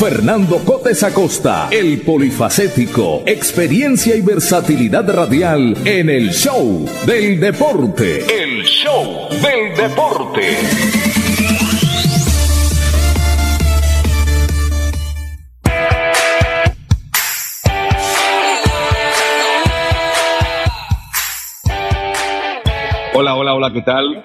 Fernando Cotes Acosta, el polifacético, experiencia y versatilidad radial en el show del deporte. El show del deporte. Hola, hola, hola, ¿qué tal?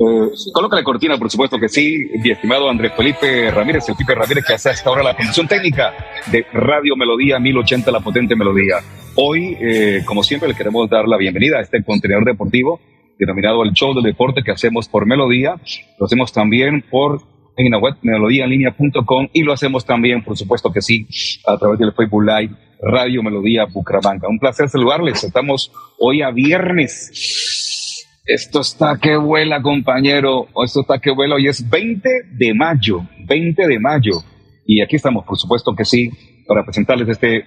Eh, coloca la cortina, por supuesto que sí, mi estimado Andrés Felipe Ramírez, el Pipe Ramírez, que hace hasta ahora la conducción técnica de Radio Melodía 1080, la potente melodía. Hoy, eh, como siempre, le queremos dar la bienvenida a este contenedor deportivo denominado el show del deporte que hacemos por Melodía. Lo hacemos también por página web melodíaenlínea.com y lo hacemos también, por supuesto que sí, a través del Facebook Live Radio Melodía Bucaramanga. Un placer saludarles. Estamos hoy a viernes. Esto está que vuela, compañero. Esto está que vuela. Hoy es 20 de mayo. 20 de mayo. Y aquí estamos, por supuesto que sí, para presentarles este,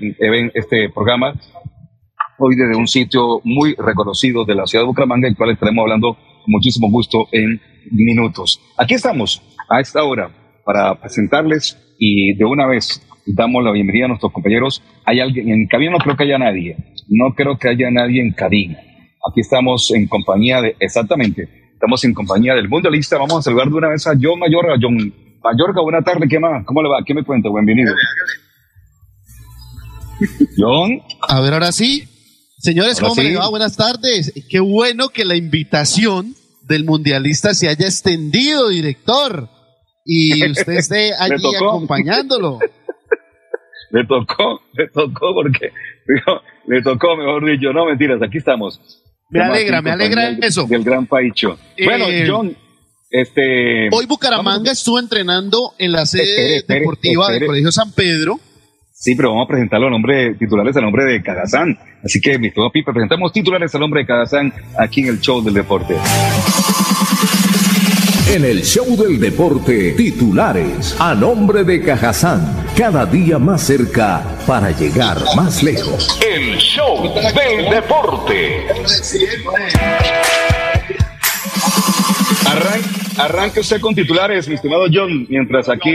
este programa. Hoy desde un sitio muy reconocido de la ciudad de Bucaramanga, el cual estaremos hablando con muchísimo gusto en minutos. Aquí estamos, a esta hora, para presentarles y de una vez damos la bienvenida a nuestros compañeros. Hay alguien en cabina, no creo que haya nadie. No creo que haya nadie en cabina. Aquí estamos en compañía de, exactamente, estamos en compañía del mundialista. Vamos a saludar de una vez a John Mayorga. John Mayorga, buena tarde, ¿qué más? ¿Cómo le va? ¿Qué me cuenta? Bienvenido. John, A ver, ahora sí. Señores, Ahora ¿cómo me sí. le va? Buenas tardes. Qué bueno que la invitación del mundialista se haya extendido, director. Y usted esté allí acompañándolo. le tocó, le tocó porque, le tocó, mejor dicho, no mentiras, aquí estamos. Me alegra, me alegra compañía eso. Del gran Paicho. Eh, bueno, John, este... Hoy Bucaramanga estuvo entrenando en la sede Espere, espere, deportiva espere. del Colegio San Pedro. Sí, pero vamos a presentar los nombres titulares al nombre de Cagazán. Así que, mi estimado Pipe, presentamos titulares al nombre de Cagazán aquí en el show del deporte. En el show del deporte, titulares a nombre de Cajazán, cada día más cerca para llegar más lejos. El show del deporte. Arran arranque usted con titulares, mi estimado John, mientras aquí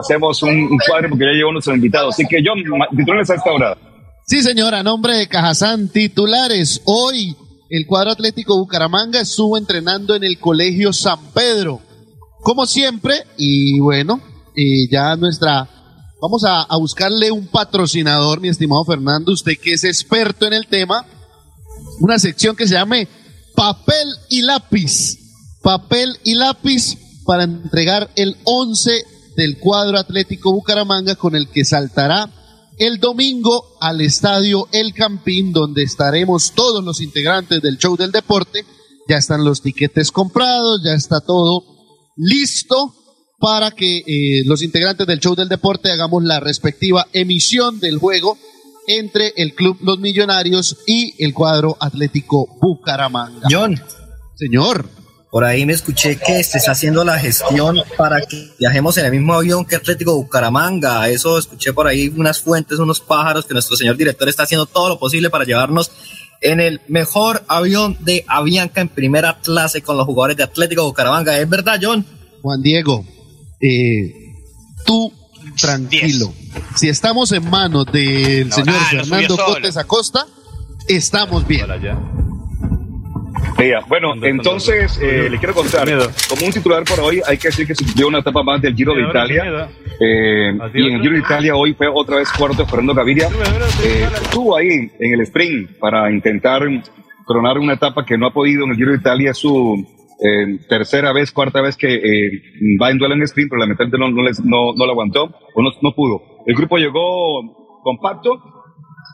hacemos un, un cuadro porque ya llegó nuestro invitado. Así que, John, titulares a esta hora. Sí, señora, a nombre de Cajazán, titulares. Hoy el cuadro atlético Bucaramanga estuvo entrenando en el Colegio San Pedro. Como siempre, y bueno, eh, ya nuestra... Vamos a, a buscarle un patrocinador, mi estimado Fernando, usted que es experto en el tema. Una sección que se llame Papel y Lápiz. Papel y lápiz para entregar el 11 del cuadro atlético Bucaramanga con el que saltará el domingo al estadio El Campín, donde estaremos todos los integrantes del show del deporte. Ya están los tiquetes comprados, ya está todo listo para que eh, los integrantes del show del deporte hagamos la respectiva emisión del juego entre el Club Los Millonarios y el cuadro atlético Bucaramanga. John, Señor, por ahí me escuché que se está haciendo la gestión para que viajemos en el mismo avión que Atlético Bucaramanga. Eso escuché por ahí unas fuentes, unos pájaros, que nuestro señor director está haciendo todo lo posible para llevarnos en el mejor avión de Avianca en primera clase con los jugadores de Atlético Bucaramanga. ¿Es verdad, John? Juan Diego, eh, tú tranquilo. Si estamos en manos del señor ah, Fernando. Cotes Acosta, estamos bien. Vea, bueno, entonces eh, le quiero contar, como un titular por hoy, hay que decir que se cumplió una etapa más del Giro de Italia. Eh, y en el Giro de Italia hoy fue otra vez cuarto Fernando Gaviria. Eh, estuvo ahí en el sprint para intentar coronar una etapa que no ha podido en el Giro de Italia, su eh, tercera vez, cuarta vez que eh, va en duelo en sprint, pero lamentablemente no, no, les, no, no lo aguantó o no, no pudo. El grupo llegó compacto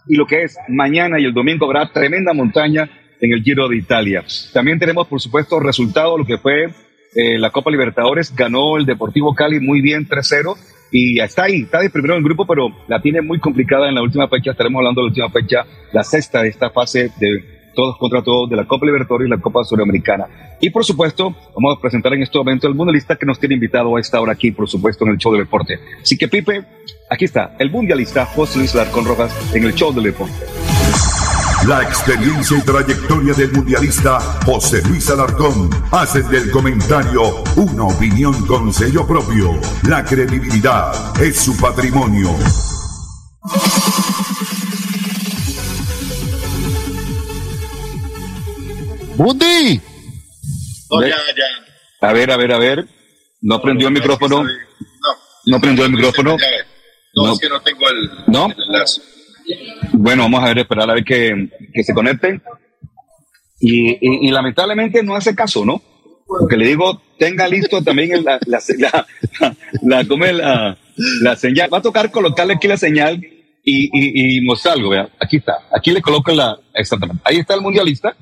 y lo que es mañana y el domingo habrá tremenda montaña en el Giro de Italia. También tenemos, por supuesto, resultado, lo que fue eh, la Copa Libertadores. Ganó el Deportivo Cali muy bien 3-0 y está ahí, está de primero en el grupo, pero la tiene muy complicada en la última fecha. Estaremos hablando de la última fecha, la sexta de esta fase de todos contra todos de la Copa Libertadores y la Copa Sudamericana. Y por supuesto, vamos a presentar en este momento el mundialista que nos tiene invitado a esta hora aquí, por supuesto, en el show del deporte. Así que Pipe, aquí está, el mundialista José Luis Larcón Rojas en el show del deporte. La experiencia y trayectoria del mundialista José Luis Alarcón hacen del comentario una opinión con sello propio. La credibilidad es su patrimonio. ¡Bundi! No, ya, ya. A ver, a ver, a ver. No prendió el micrófono. No, No prendió el micrófono. no, No. es que no tengo el, ¿No? el enlace. Bueno, vamos a ver, esperar a ver que, que se conecten. Y, y- y lamentablemente no hace caso, ¿no? Porque le digo, tenga listo también el- la, la, la, la, ¿cómo es la, la señal. Va a tocar colocarle aquí la señal y, y, y mostrar algo, vea. Aquí está. Aquí le coloco la, exactamente. Ahí está el mundialista.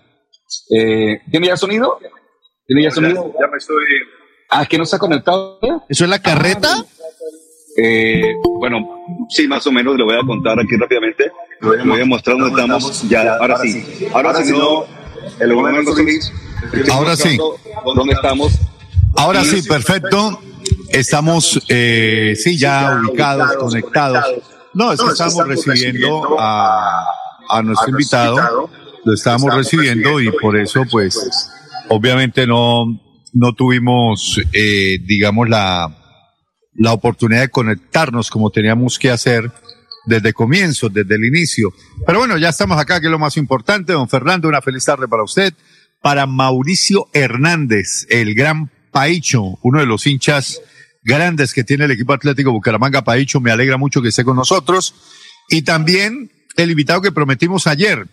Eh, ¿Tiene ya sonido? ¿Tiene ya sonido? Ya me estoy. Ah, que no se ha conectado. ¿Eso es la carreta? Eh, bueno, sí, más o menos, le voy a contar aquí rápidamente. Le voy a mostrar dónde estamos. Ya, ahora sí. Ahora sí, no. El gobierno de Luis. Ahora sí. ¿Dónde estamos? Ahora sí, perfecto. Estamos, eh, sí, ya ubicados, conectados. No, es que estamos recibiendo a, a nuestro invitado, lo estábamos recibiendo y por eso, pues, obviamente no, no tuvimos, eh, digamos, la, la oportunidad de conectarnos como teníamos que hacer desde comienzo, desde el inicio. Pero bueno, ya estamos acá, que es lo más importante. Don Fernando, una feliz tarde para usted. Para Mauricio Hernández, el gran Paicho, uno de los hinchas grandes que tiene el equipo Atlético Bucaramanga Paicho, me alegra mucho que esté con nosotros. Y también el invitado que prometimos ayer,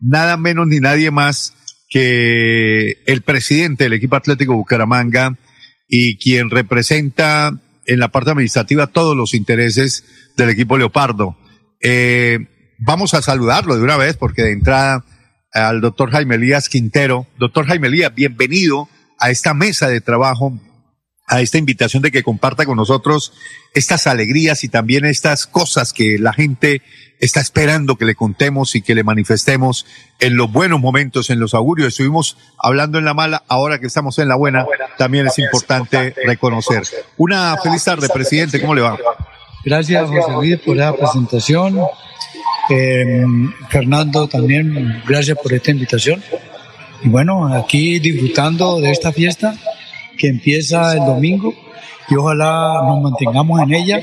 nada menos ni nadie más que el presidente del equipo Atlético Bucaramanga y quien representa en la parte administrativa todos los intereses del equipo Leopardo. Eh, vamos a saludarlo de una vez porque de entrada al doctor Jaime Elías Quintero. Doctor Jaime Elías, bienvenido a esta mesa de trabajo, a esta invitación de que comparta con nosotros estas alegrías y también estas cosas que la gente está esperando que le contemos y que le manifestemos en los buenos momentos, en los augurios. Estuvimos hablando en la mala, ahora que estamos en la buena, también es importante reconocer. Una feliz tarde, presidente, ¿cómo le va? Gracias, José Luis, por la presentación. Eh, Fernando, también gracias por esta invitación. Y bueno, aquí disfrutando de esta fiesta que empieza el domingo y ojalá nos mantengamos en ella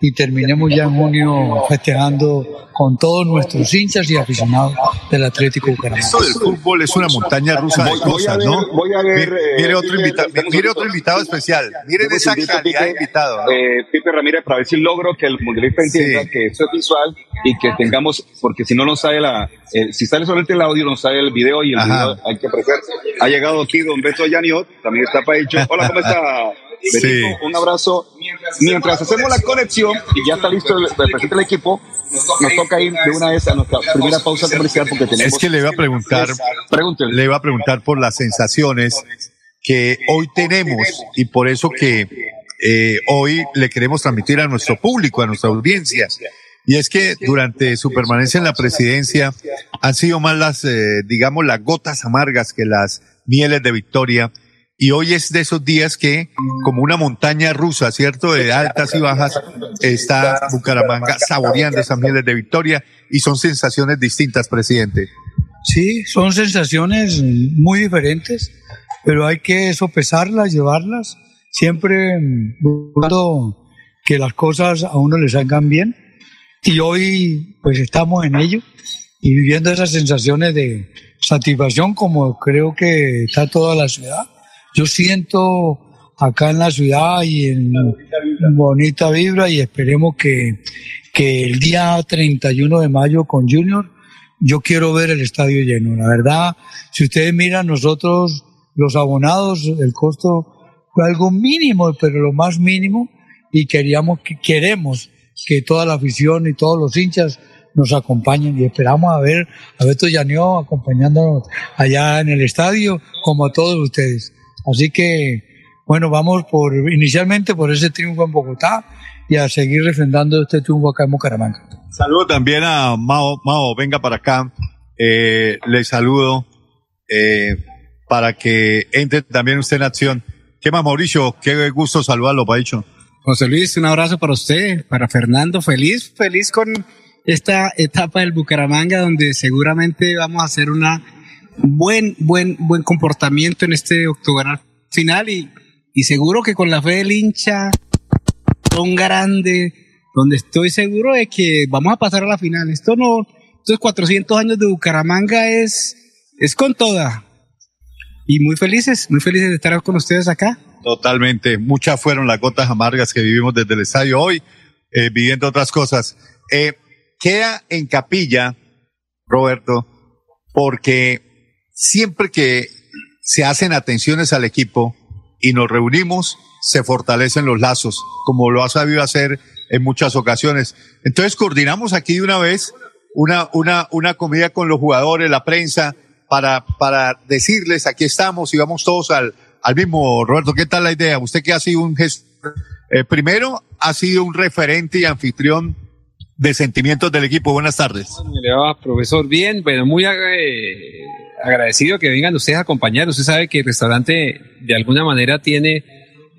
y terminemos ya en junio festejando con todos nuestros hinchas y aficionados del Atlético Bucaramanga. Esto del fútbol es una montaña rusa de Voy- voy a cosas, ver- ¿no? voy a ver, Mi- eh, Mire otro invitado, mire otro invitado especial. Miren esa calidad de Pipe, invitado. ¿no? eh, Pipe Ramírez, para ver si logro que el mundialista entienda Sí. que esto es visual y que tengamos, porque si no nos sale la, eh, si sale solamente el audio, nos sale el video y el Ajá. video hay que apreciar. Ha llegado aquí don Beto Yaniot, también está Paicho. Hola, ¿cómo está? Sí. Un abrazo. Mientras hacemos la conexión y ya está listo el, del equipo, nos toca ir de una vez a nuestra primera pausa comercial porque tenemos. Es que le iba a preguntar, le iba a preguntar por las sensaciones que hoy tenemos y por eso que eh, hoy le queremos transmitir a nuestro público, a nuestra audiencia. Y es que durante su permanencia en la presidencia han sido más las, eh, digamos, las gotas amargas que las mieles de victoria. Y hoy es de esos días que, como una montaña rusa, ¿cierto? De altas y bajas, está Bucaramanga saboreando esas mieles de victoria y son sensaciones distintas, presidente. Sí, son sensaciones muy diferentes, pero hay que sopesarlas, llevarlas, siempre buscando que las cosas a uno le salgan bien. Y hoy pues estamos en ello y viviendo esas sensaciones de satisfacción como creo que está toda la ciudad. Yo siento acá en la ciudad y en bonita vibra y esperemos que, que el día 31 de mayo con Junior yo quiero ver el estadio lleno. La verdad, si ustedes miran nosotros los abonados, el costo fue algo mínimo, pero lo más mínimo y queríamos que queremos que toda la afición y todos los hinchas nos acompañen y esperamos a ver a Beto Llaneó acompañándonos allá en el estadio como a todos ustedes. Así que bueno, vamos por inicialmente por ese triunfo en Bogotá y a seguir refrendando este triunfo acá en Bucaramanga. Saludo también a Mao, Mao, venga para acá. Eh, le saludo eh, para que entre también usted en acción. ¿Qué más, Mauricio? Qué gusto saludarlo, Paicho. José Luis, un abrazo para usted, para Fernando. Feliz, feliz con esta etapa del Bucaramanga, donde seguramente vamos a hacer una buen, buen, buen comportamiento en este octogonal final y, y seguro que con la fe del hincha, son grande, donde estoy seguro de que vamos a pasar a la final. Esto no, estos 400 años de Bucaramanga es, es con toda. Y muy felices, muy felices de estar con ustedes acá. Totalmente. Muchas fueron las gotas amargas que vivimos desde el estadio hoy, eh, viviendo otras cosas. Eh, queda en capilla, Roberto, porque siempre que se hacen atenciones al equipo y nos reunimos, se fortalecen los lazos, como lo ha sabido hacer en muchas ocasiones. Entonces coordinamos aquí de una vez una, una, una comida con los jugadores, la prensa, para, para decirles, aquí estamos y vamos todos al, al mismo. Roberto, ¿qué tal la idea? Usted que ha sido un gestor, eh, primero ha sido un referente y anfitrión de sentimientos del equipo. Buenas tardes. Profesor, bien, bueno, muy eh, agradecido que vengan ustedes a acompañar. Usted sabe que el restaurante de alguna manera tiene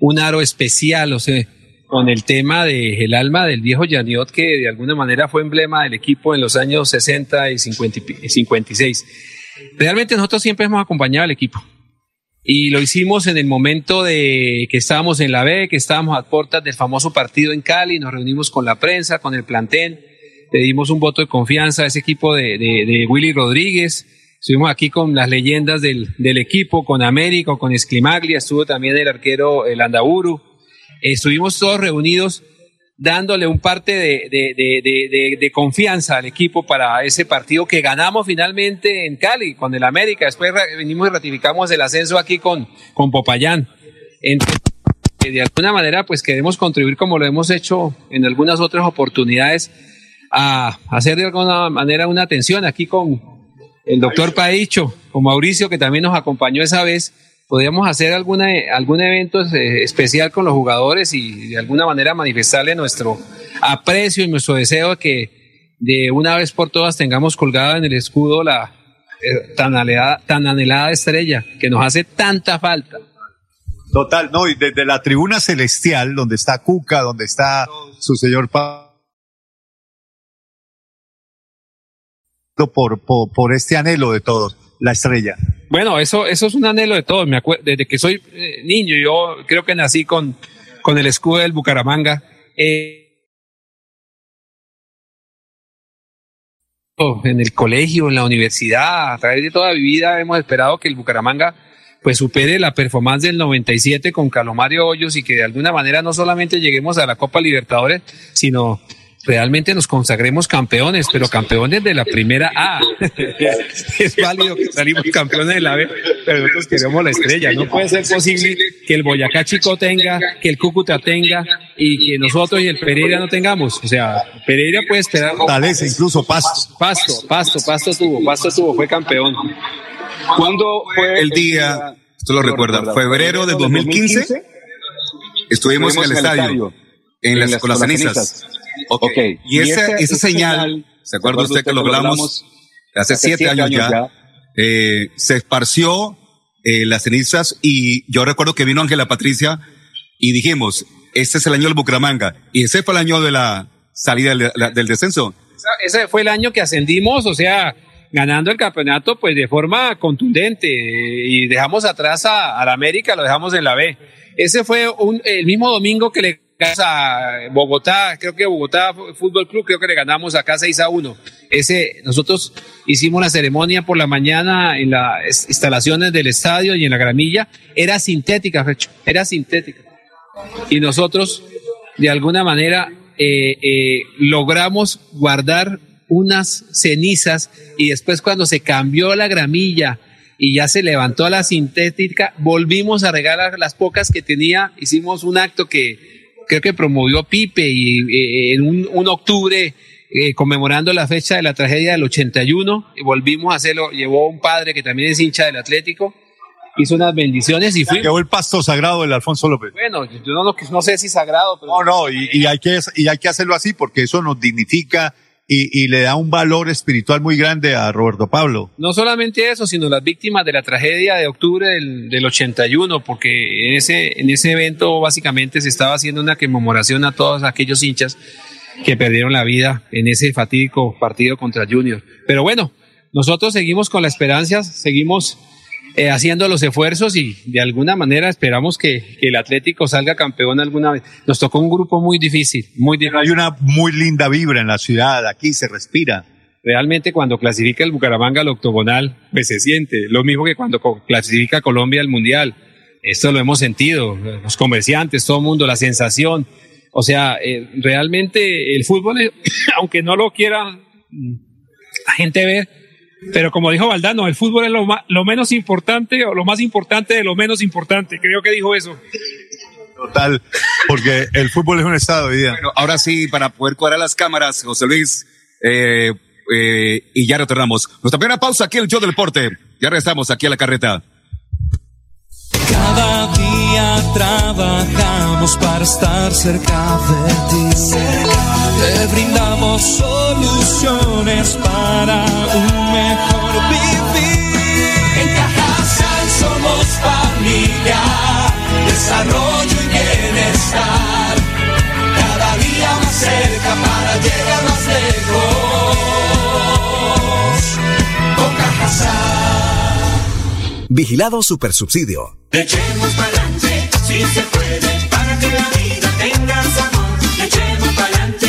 un aro especial, o sea, con el tema de el alma del viejo Janiot, que de alguna manera fue emblema del equipo en los años 60 y 50 y 56. Realmente nosotros siempre hemos acompañado al equipo. Y lo hicimos en el momento de que estábamos en la B, que estábamos a puertas del famoso partido en Cali, nos reunimos con la prensa, con el plantel, le dimos un voto de confianza a ese equipo de, de, de Willy Rodríguez, estuvimos aquí con las leyendas del, del equipo, con Américo, con Esclimaglia, estuvo también el arquero el Andaburu, estuvimos todos reunidos dándole un parte de, de, de, de, confianza al equipo para ese partido que ganamos finalmente en Cali con el América. Después venimos y ratificamos el ascenso aquí con, con Popayán. Entonces, de alguna manera, pues queremos contribuir como lo hemos hecho en algunas otras oportunidades a hacer de alguna manera una atención aquí con el doctor Paicho, con Mauricio, que también nos acompañó esa vez podríamos hacer alguna, algún evento eh, especial con los jugadores y de alguna manera manifestarle nuestro aprecio y nuestro deseo de que de una vez por todas tengamos colgada en el escudo la eh, tan, anhelada, tan anhelada estrella que nos hace tanta falta. Total, no, y desde la tribuna celestial, donde está Cuca, donde está su señor por, este anhelo de todos, la estrella. Bueno, eso, eso es un anhelo de todos. Desde que soy eh, niño, yo creo que nací con, con el escudo del Bucaramanga. Eh, en el colegio, en la universidad, a través de toda mi vida hemos esperado que el Bucaramanga pues supere la performance del 97 con Calomario Hoyos y que de alguna manera no solamente lleguemos a la Copa Libertadores, sino realmente nos consagremos campeones, pero campeones de la primera A. es válido que salimos campeones de la B, pero nosotros queremos la estrella. No puede ser posible que el Boyacá Chico tenga, que el Cúcuta tenga y que nosotros y el Pereira no tengamos. O sea, Pereira puede esperar. vez incluso Pasto. Pasto, Pasto, Pasto tuvo, Pasto tuvo, fue campeón. ¿Cuándo fue el día, esto lo recuerda, febrero de 2015? Estuvimos en el estadio, en las, con las cenizas. Ok. Y, esa, esa, señal, ¿se acuerda usted que lo hablamos hace siete años ya? Eh, se esparció eh, las cenizas y yo recuerdo que vino Ángela Patricia y dijimos, este es el año del Bucaramanga y ese fue el año de la salida del, del descenso. Ese fue el año que ascendimos, o sea, ganando el campeonato pues de forma contundente y dejamos atrás a, a la América, lo dejamos en la B. Ese fue un, el mismo domingo que le a Bogotá, creo que Bogotá Fútbol Club, creo que le ganamos acá 6 a 1. ese, nosotros hicimos la ceremonia por la mañana en las instalaciones del estadio y en la gramilla, era sintética, Fecho, era sintética. Y nosotros, de alguna manera, eh, eh, logramos guardar unas cenizas y después cuando se cambió la gramilla y ya se levantó la sintética, volvimos a regalar las pocas que tenía, hicimos un acto que creo que promovió Pipe y eh, en un, un octubre eh, conmemorando la fecha de la tragedia del 81 y volvimos a hacerlo, llevó un padre que también es hincha del Atlético, hizo unas bendiciones y fue... Quedó el pasto sagrado del Alfonso López. Bueno, yo no, no sé si sagrado, pero... No, no, y, y, hay que, y hay que hacerlo así porque eso nos dignifica y, le da un valor espiritual muy grande a Roberto Pablo. No solamente eso, sino las víctimas de la tragedia de octubre del, del 81, porque en ese, en ese evento básicamente se estaba haciendo una conmemoración a todos aquellos hinchas que perdieron la vida en ese fatídico partido contra Junior. Pero bueno, nosotros seguimos con la esperanza, seguimos eh, haciendo los esfuerzos y de alguna manera esperamos que, que, el Atlético salga campeón alguna vez. Nos tocó un grupo muy difícil, muy difícil. Hay una muy linda vibra en la ciudad, aquí se respira. Realmente cuando clasifica el Bucaramanga al octogonal, pues se siente. Lo mismo que cuando clasifica Colombia al Mundial. Esto lo hemos sentido, los comerciantes, todo el mundo, la sensación. O sea, eh, realmente el fútbol, aunque no lo quiera la gente ver, pero como dijo Valdano, el fútbol es lo, más, lo, menos importante o lo más importante de lo menos importante. Creo que dijo eso. Total, porque el fútbol es un estado de vida. Bueno, ahora sí, para poder cuadrar las cámaras, José Luis, eh, eh, y ya retornamos. Nuestra primera pausa aquí en el show del deporte. Ya regresamos aquí a la carreta. Cada día trabajamos para estar cerca de ti. Te brindamos soluciones para un mejor vivir. En Cajasal somos familia, desarrollo y bienestar. Cada día más cerca para llegar más lejos. Con Cajasal. Vigilado Supersubsidio. Echemos pa'lante, si se puede, para que la vida tenga sabor. Echemos pa'lante,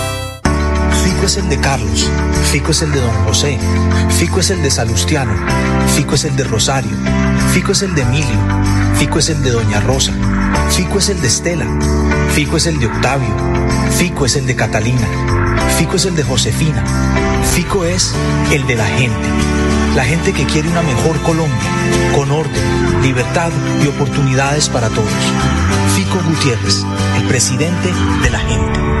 Fico es el de Carlos, Fico es el de Don José, Fico es el de Salustiano, Fico es el de Rosario, Fico es el de Emilio, Fico es el de Doña Rosa, Fico es el de Estela, Fico es el de Octavio, Fico es el de Catalina, Fico es el de Josefina, Fico es el de la gente, la gente que quiere una mejor Colombia, con orden, libertad y oportunidades para todos. Fico Gutiérrez, el presidente de la gente.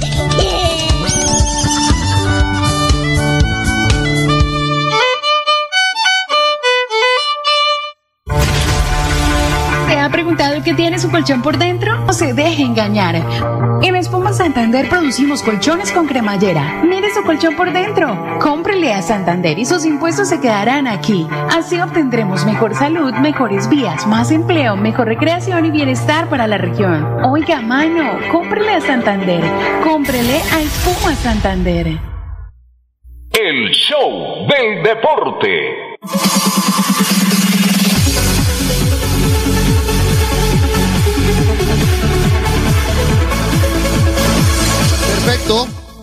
Qué tiene su colchón por dentro? No se deje engañar. En Espuma Santander producimos colchones con cremallera. Mire su colchón por dentro. Cómprele a Santander y sus impuestos se quedarán aquí. Así obtendremos mejor salud, mejores vías, más empleo, mejor recreación y bienestar para la región. Oiga, mano, cómprele a Santander. Cómprele a Espuma Santander. El show del deporte.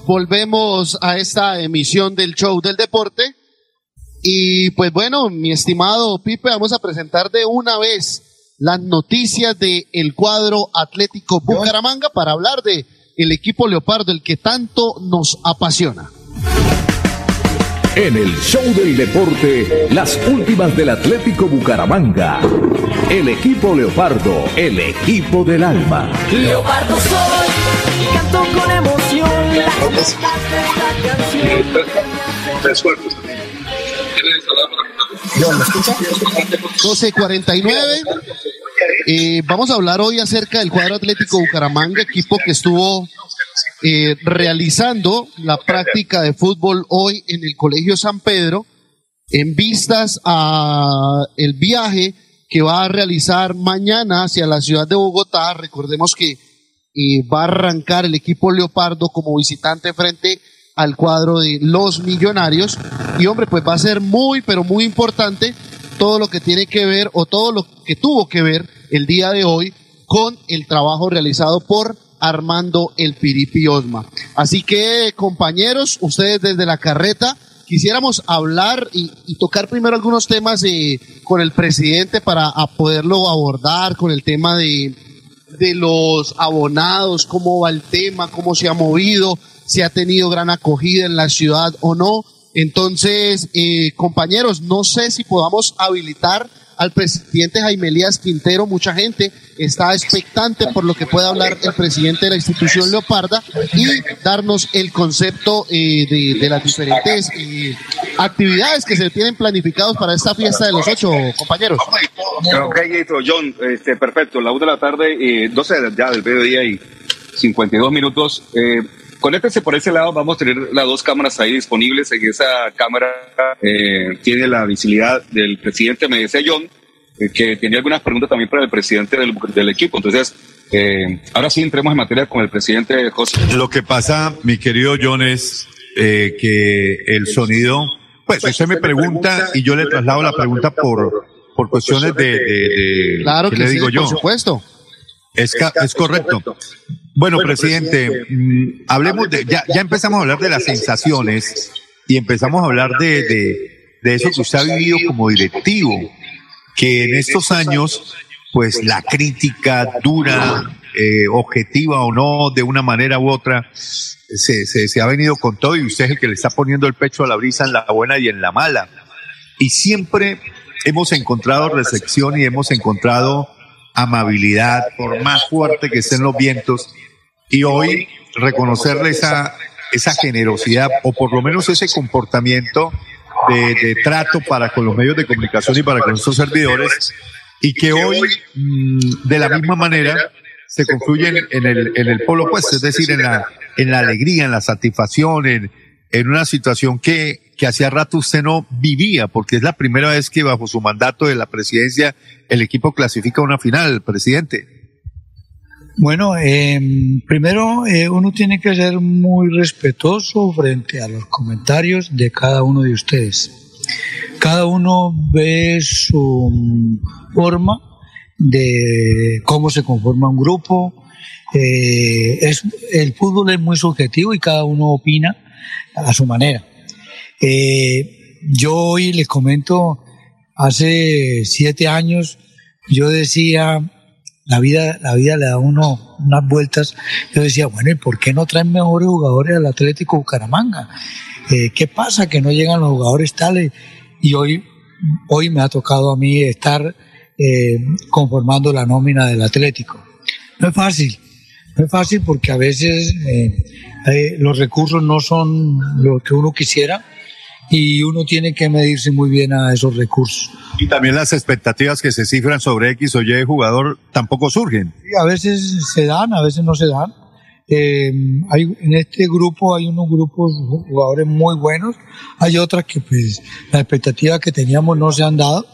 Volvemos a esta emisión del show del deporte. Y pues bueno, mi estimado Pipe, vamos a presentar de una vez las noticias del el cuadro Atlético Bucaramanga para hablar de el equipo Leopardo, el que tanto nos apasiona. En el show del deporte, las últimas del Atlético Bucaramanga. El equipo Leopardo, el equipo del alma. Leopardo soy y canto con emoción las Tres cuartos. 12.49. Eh, vamos a hablar hoy acerca del cuadro Atlético Bucaramanga, equipo que estuvo eh, realizando la práctica de fútbol hoy en el Colegio San Pedro en vistas a el viaje que va a realizar mañana hacia la ciudad de Bogotá. Recordemos que eh, va a arrancar el equipo Leopardo como visitante frente al cuadro de los millonarios. Y hombre, pues va a ser muy, pero muy importante todo lo que tiene que ver o todo lo que tuvo que ver el día de hoy con el trabajo realizado por Armando El Piripi Osma. Así que, compañeros, ustedes desde la carreta, quisiéramos hablar y, tocar primero algunos temas eh, con el presidente para poderlo abordar, con el tema de, de los abonados, cómo va el tema, cómo se ha movido, si ha tenido gran acogida en la ciudad o no. Entonces, eh, compañeros, no sé si podamos habilitar al presidente Jaime Elías Quintero. Mucha gente está expectante por lo que pueda hablar el presidente de la institución Leoparda y darnos el concepto eh, de, las diferentes eh, actividades que se tienen planificados para esta fiesta de los ocho, compañeros. Ok, John, este, perfecto. La una de la tarde, eh, 12 de- ya del mediodía y 52 minutos. Eh, conéctese por ese lado, vamos a tener las dos cámaras ahí disponibles. En esa cámara eh, tiene la visibilidad del presidente, me decía John, eh, que tenía algunas preguntas también para el presidente del, del equipo. Entonces, eh, ahora sí entremos en materia con el presidente José. Lo que pasa, mi querido John, es eh, que el sonido, pues usted me pregunta y yo le traslado la pregunta por, por cuestiones de, de- de- Claro ¿qué que le sí, digo yo? por supuesto. Es correcto. Bueno, presidente, mm, hablemos de, ya, ya empezamos a hablar de las sensaciones y empezamos a hablar de, de, de eso que usted ha vivido como directivo, que en estos años, pues la crítica dura, eh, objetiva o no, de una manera u otra, se, se, se ha venido con todo y usted es el que le está poniendo el pecho a la brisa en la buena y en la mala. Y siempre hemos encontrado recepción y hemos encontrado amabilidad, por más fuerte que estén los vientos. Y hoy reconocerle esa, esa generosidad o por lo menos ese comportamiento de, de trato para con los medios de comunicación y para con nuestros servidores y que hoy mm, de la misma manera se confluyen en el, en el polo opuesto, es decir, en la, en la alegría, en la satisfacción, en, en una situación que, que hacía rato usted no vivía, porque es la primera vez que bajo su mandato de la presidencia el equipo clasifica a una final, presidente. Bueno, eh, primero eh, uno tiene que ser muy respetuoso frente a los comentarios de cada uno de ustedes. Cada uno ve su mm, forma de cómo se conforma un grupo. Eh, el fútbol es muy subjetivo y cada uno opina a su manera. Eh, yo hoy les comento, hace siete años yo decía, la vida, la vida le da uno unas vueltas. Yo decía, bueno, ¿y por qué no traen mejores jugadores al Atlético Bucaramanga? Eh, ¿Qué pasa que no llegan los jugadores tales? Y hoy, hoy me ha tocado a mí estar eh, conformando la nómina del Atlético. No es fácil, no es fácil porque a veces eh, eh, los recursos no son lo que uno quisiera y uno tiene que medirse muy bien a esos recursos. Y también las expectativas que se cifran sobre X o Y jugador tampoco surgen. Y a veces se dan, a veces no se dan. Eh, hay, en este grupo hay unos grupos jugadores muy buenos, hay otras que pues las expectativas que teníamos no se han dado,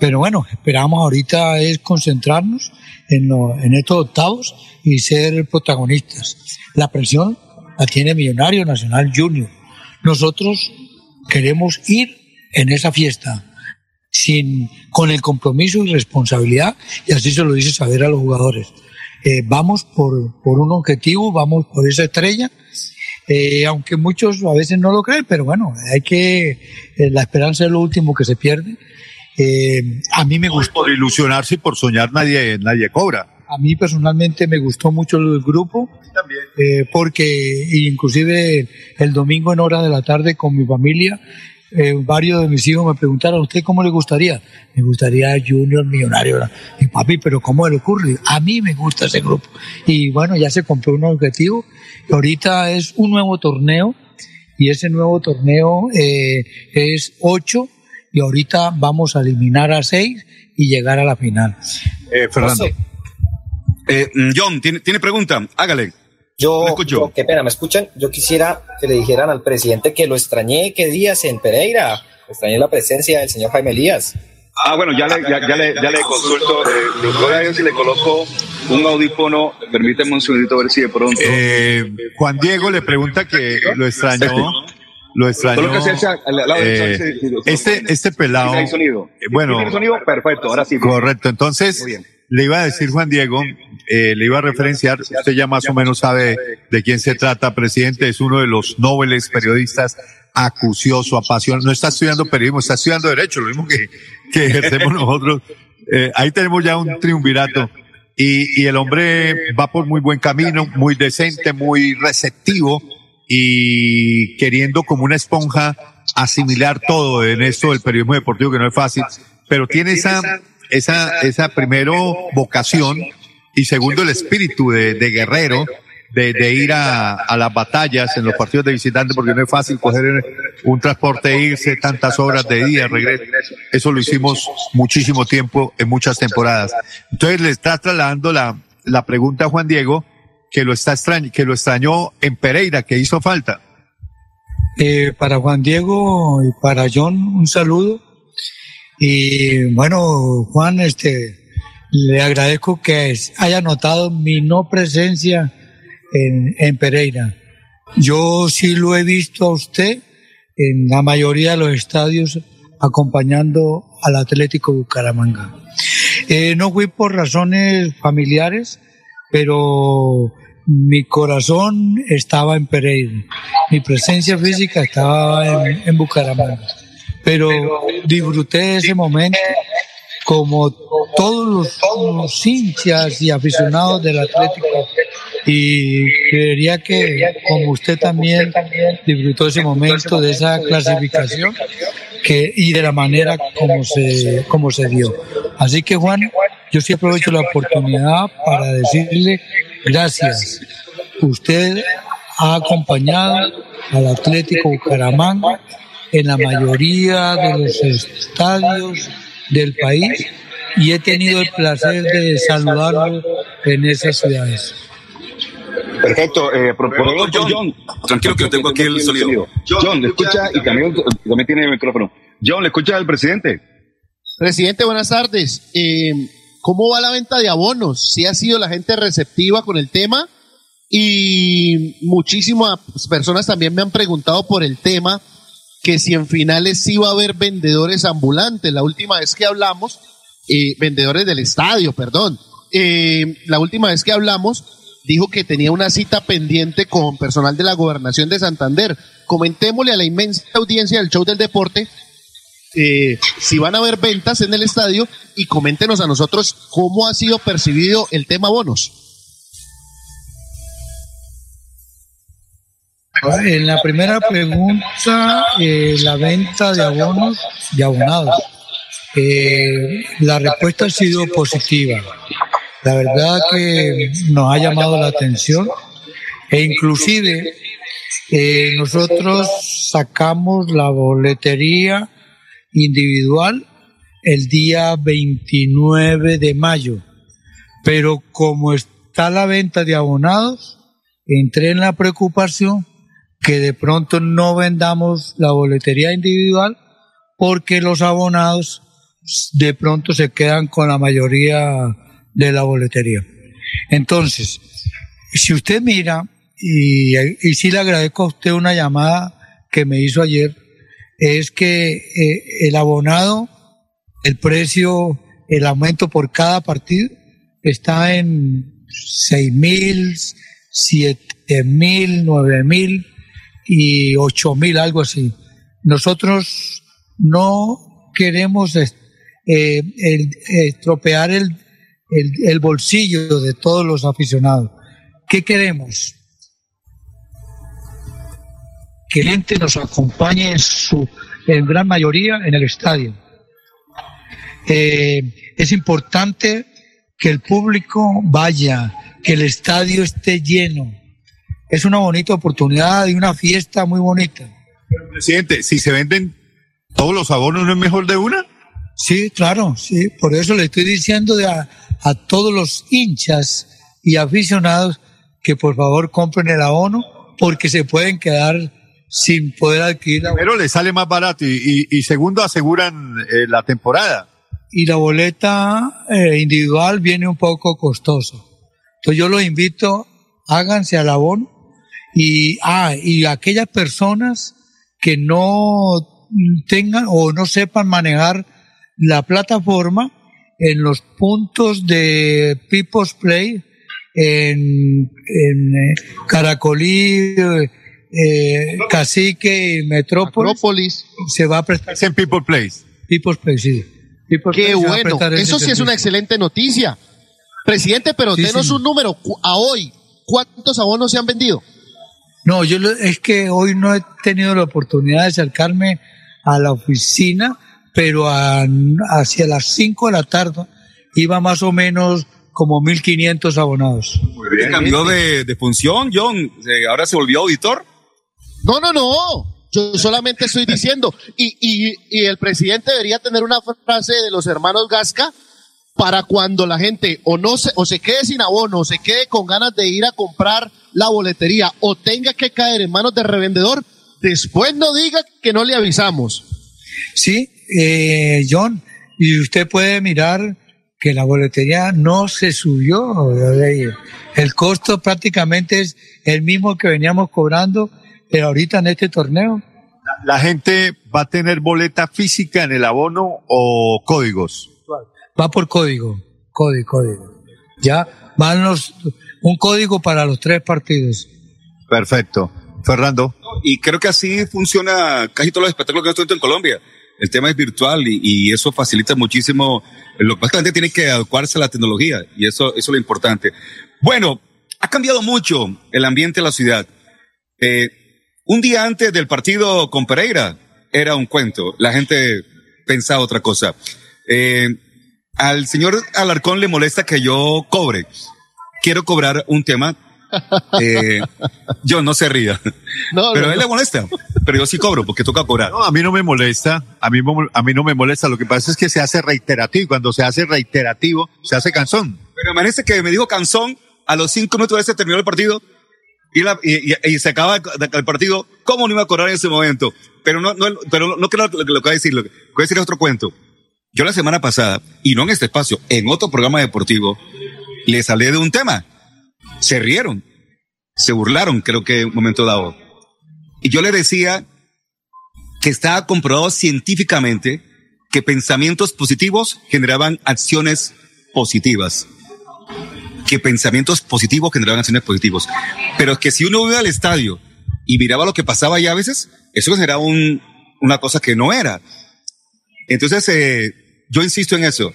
pero bueno, esperamos ahorita es concentrarnos en, lo- en estos octavos y ser protagonistas. La presión la tiene Millonario Nacional Junior. Nosotros queremos ir en esa fiesta sin, con el compromiso y responsabilidad, y así se lo dice saber a los jugadores. Eh, vamos por, por un objetivo, vamos por esa estrella, eh, aunque muchos a veces no lo creen, pero bueno, hay que, eh, la esperanza es lo último que se pierde. A mí me gustó. Por ilusionarse y por soñar nadie, nadie cobra. A mí personalmente me gustó mucho el grupo, eh, porque inclusive el domingo en hora de la tarde con mi familia, eh, varios de mis hijos me preguntaron, ¿a usted cómo le gustaría? Me gustaría Junior Millonario. Y papi, pero ¿cómo le ocurre? A mí me gusta ese grupo. Y bueno, ya se compró un objetivo. Y ahorita es un nuevo torneo y ese nuevo torneo eh, es ocho y ahorita vamos a eliminar a seis y llegar a la final. Eh, Fernando. Eh, mm, John, ¿tiene, ¿tiene pregunta? Hágale. Yo, qué pena, ¿me escuchan? Yo quisiera que le dijeran al presidente que lo extrañé, que días en Pereira. Extrañé la presencia del señor Jaime Elías. Ah, bueno, ya le, ya, ya le, ya le consulto. Eh, voy a ver si le coloco un audífono. Permíteme un segundito a ver si de pronto. Eh, Juan Diego le pregunta que lo extrañó. Lo extrañó. Eh, este, este pelado. Bueno, ¿Tiene sonido? Perfecto, ahora sí. Correcto. Entonces, le iba a decir Juan Diego, eh, le iba a referenciar, usted ya más o menos sabe de quién se trata, presidente, es uno de los nobles periodistas acucioso, apasionado, no está estudiando periodismo, está estudiando derecho, lo mismo que, que ejercemos nosotros. Eh, ahí tenemos ya un triunvirato. Y, y el hombre va por muy buen camino, muy decente, muy receptivo y queriendo como una esponja asimilar todo en esto del periodismo deportivo que no es fácil, pero tiene esa, esa, esa primero vocación y segundo el espíritu de, guerrero, de, ir a, las batallas en los partidos de visitante porque no es fácil coger un transporte e irse tantas horas de día, regreso. Eso lo hicimos muchísimo tiempo en muchas temporadas. Entonces le está trasladando la, la pregunta a Juan Diego que lo está extraño, que lo extrañó en Pereira, que hizo falta. Eh, para Juan Diego y para John, un saludo. Y bueno, Juan, este, le agradezco que haya notado mi no presencia en, en Pereira. Yo sí lo he visto a usted en la mayoría de los estadios acompañando al Atlético Bucaramanga. Eh, no fui por razones familiares, pero mi corazón estaba en Pereira, mi presencia física estaba en, en Bucaramanga, pero disfruté ese momento como todos los, los hinchas y aficionados del Atlético y creería que como usted también disfrutó ese momento de esa clasificación que y de la manera como se como se dio. Así que Juan, yo sí aprovecho la oportunidad para decirle gracias. Usted ha acompañado al Atlético Bucaramanga en la mayoría de los estadios del país y he tenido el placer de saludarlo en esas ciudades. Perfecto, eh, por, por favor, John, Tranquilo que yo tengo aquí el sonido. John, ¿le escucha? Y también, también tiene el micrófono. John, ¿le escucha al presidente? Presidente, buenas tardes. Eh, ¿Cómo va la venta de abonos? ¿Sí ha sido la gente receptiva con el tema? Y muchísimas personas también me han preguntado por el tema que si en finales sí va a haber vendedores ambulantes. La última vez que hablamos, eh, vendedores del estadio, perdón. Eh, la última vez que hablamos, dijo que tenía una cita pendiente con personal de la gobernación de Santander. Comentémosle a la inmensa audiencia del show del deporte eh, si van a haber ventas en el estadio y coméntenos a nosotros cómo ha sido percibido el tema bonos. En la primera pregunta, eh, la venta de abonos y abonados. Eh, la respuesta ha sido positiva. La verdad que nos ha llamado la atención e inclusive eh, nosotros sacamos la boletería individual el día 29 de mayo, pero como está la venta de abonados, entré en la preocupación que de pronto no vendamos la boletería individual porque los abonados de pronto se quedan con la mayoría de la boletería. Entonces, si usted mira, y, y sí le agradezco a usted una llamada que me hizo ayer, es que eh, el abonado, el precio, el aumento por cada partido está en seis mil, siete mil, nueve mil y ocho mil, algo así. Nosotros no queremos eh, el- estropear el, el, el bolsillo de todos los aficionados. ¿Qué queremos? Que la gente nos acompañe en su en gran mayoría en el estadio. Eh, es importante que el público vaya, que el estadio esté lleno. Es una bonita oportunidad y una fiesta muy bonita. Presidente, si se venden todos los abonos, ¿no es mejor de una? Sí, claro, sí. Por eso le estoy diciendo de a, a todos los hinchas y aficionados que por favor compren el abono porque se pueden quedar sin poder adquirir Pero le sale más barato y, y- y segundo aseguran eh, la temporada. y la boleta eh, individual viene un poco costosa. Entonces yo los invito, háganse al abono y, ah, y aquellas personas que no tengan o no sepan manejar la plataforma en los puntos de People's Play, en, en eh, Caracolí, eh, eh, Cacique y Metrópolis, se va a prestar. en People's Place. People's Place, sí. People's Qué Place bueno. Eso sí es una excelente noticia. Presidente, pero Sí, denos sí. un número. A hoy, ¿cuántos abonos se han vendido? No, yo lo- es que hoy no he tenido la oportunidad de acercarme a la oficina, pero a- hacia las 5 de la tarde iba más o menos como 1.500 abonados. ¿Se cambió de, de función, John? ¿Ahora se volvió auditor? No, no, no. Yo solamente estoy diciendo. Y, y, y el presidente debería tener una frase de los hermanos Gasca para cuando la gente o no se, o se quede sin abono, o se quede con ganas de ir a comprar la boletería, o tenga que caer en manos de revendedor, después no diga que no le avisamos. Sí, eh, John, y usted puede mirar que la boletería no se subió. El costo prácticamente es el mismo que veníamos cobrando, pero ahorita en este torneo. ¿La gente va a tener boleta física en el abono o códigos? Va por código, código, código. Ya van los, un código para los tres partidos. Perfecto. Fernando. Y creo que así funciona casi todos los espectáculos que estoy en Colombia. El tema es virtual y, y eso facilita muchísimo. Lo que gente tiene que adecuarse a la tecnología y eso, eso es lo importante. Bueno, ha cambiado mucho el ambiente de la ciudad. Eh, un día antes del partido con Pereira era un cuento. La gente pensaba otra cosa. Eh, al señor Alarcón le molesta que yo cobre. Quiero cobrar un tema. Eh, yo no se ría. No, pero no, a él no. le molesta. Pero yo sí cobro porque toca cobrar. No, a mí no me molesta. A mí, mo- a mí no me molesta. Lo que pasa es que se hace reiterativo. y Cuando se hace reiterativo, se hace canzón. Pero amanece que me dijo canzón a los cinco minutos de ese terminó el partido y, la- y- y- y se acaba el partido. ¿Cómo no iba a cobrar en ese momento? Pero no, no, pero no creo lo, que- lo que voy a decir. Lo que voy a decir es otro cuento. Yo la semana pasada, y no en este espacio, en otro programa deportivo, les hablé de un tema. Se rieron, se burlaron, creo que en un momento dado. Y yo le decía que estaba comprobado científicamente que pensamientos positivos generaban acciones positivas. Que pensamientos positivos generaban acciones positivas. Pero que si uno iba al estadio y miraba lo que pasaba allá a veces, eso generaba un, una cosa que no era. Entonces, eh, yo insisto en eso.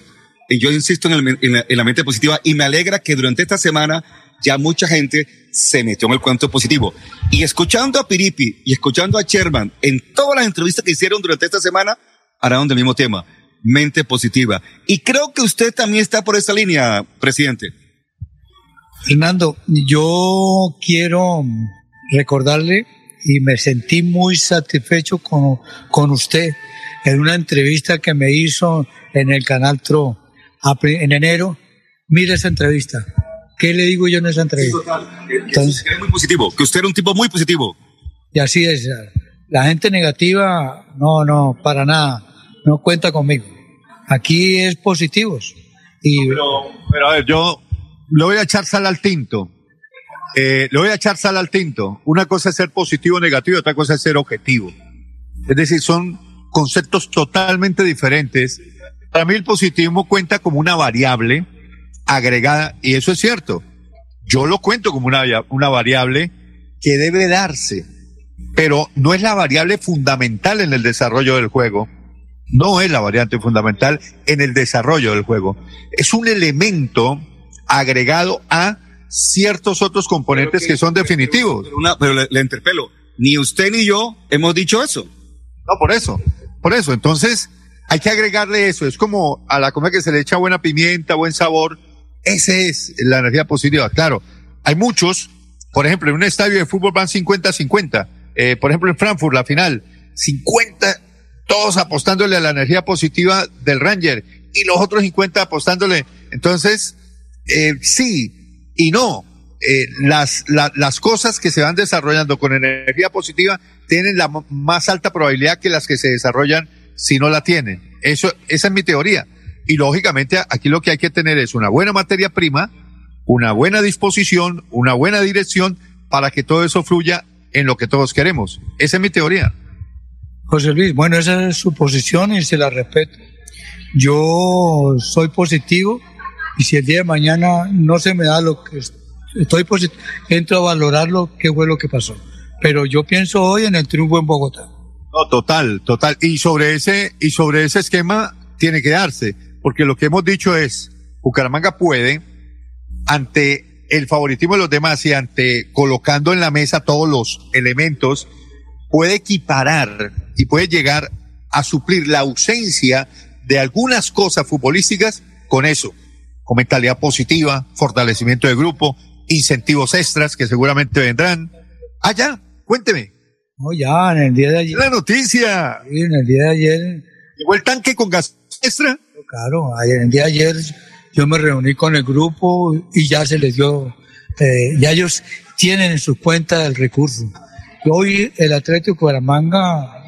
Y yo insisto en, el- la, en la mente positiva y me alegra que durante esta semana ya mucha gente se metió en el cuento positivo. Y escuchando a Piripi y escuchando a Sherman en todas las entrevistas que hicieron durante esta semana, hablaron del mismo tema, mente positiva. Y creo que usted también está por esa línea, presidente. Fernando, yo quiero recordarle y me sentí muy satisfecho con, con usted en una entrevista que me hizo en el canal TRO en enero. Mire esa entrevista. ¿Qué le digo yo en esa entrevista? Entonces, Era muy positivo, que usted era un tipo muy positivo. y así es. La gente negativa, no, no, para nada. No cuenta conmigo. Aquí es positivos. Y, Pero a ver, yo le voy a echar sal al tinto. Eh, le voy a echar sal al tinto. Una cosa es ser positivo o negativo, otra cosa es ser objetivo. Es decir, son conceptos totalmente diferentes. Para mí el positivismo cuenta como una variable agregada, y eso es cierto. Yo lo cuento como una, una variable que debe darse. pero no es la variable fundamental en el desarrollo del juego. No es la variante fundamental en el desarrollo del juego. Es un elemento agregado a ciertos otros componentes que, son definitivos. Pero, una- pero le, le interpelo. Ni usted ni yo hemos dicho eso. No, por eso. Por eso. Entonces, hay que agregarle eso. Es como a la comida que se le echa buena pimienta, buen sabor. Ese es la energía positiva. Claro, hay muchos. Por ejemplo, en un estadio de fútbol van 50-50. Eh, por ejemplo, en Frankfurt, la final, 50, todos apostándole a la energía positiva del Ranger y los otros 50 apostándole. Entonces, eh, sí y no. Eh, las, la- las cosas que se van desarrollando con energía positiva tienen la más alta probabilidad que las que se desarrollan si no la tienen. Eso, esa es mi teoría. Y lógicamente aquí lo que hay que tener es una buena materia prima, una buena disposición, una buena dirección para que todo eso fluya en lo que todos queremos. Esa es mi teoría. José Luis, bueno, esa es su posición y se la respeto. Yo soy positivo y si el día de mañana no se me da lo que es- estoy positivo, entro a valorarlo, qué fue lo que pasó. Pero yo pienso hoy en el triunfo en Bogotá. No, total, total. Y sobre ese, y sobre ese esquema tiene que darse, porque lo que hemos dicho es, Bucaramanga puede, ante el favoritismo de los demás y ante colocando en la mesa todos los elementos, puede equiparar y puede llegar a suplir la ausencia de algunas cosas futbolísticas con eso, con mentalidad positiva, fortalecimiento de grupo, incentivos extras que seguramente vendrán. Ya, cuénteme. No, ya, en el día de ayer. La noticia. Sí, en el día de ayer. ¿Llegó el tanque con gas extra? Claro, ayer, en el día de ayer yo me reuní con el grupo y ya se les dio, eh, ya ellos tienen en su cuenta el recurso. Hoy el Atlético Bucaramanga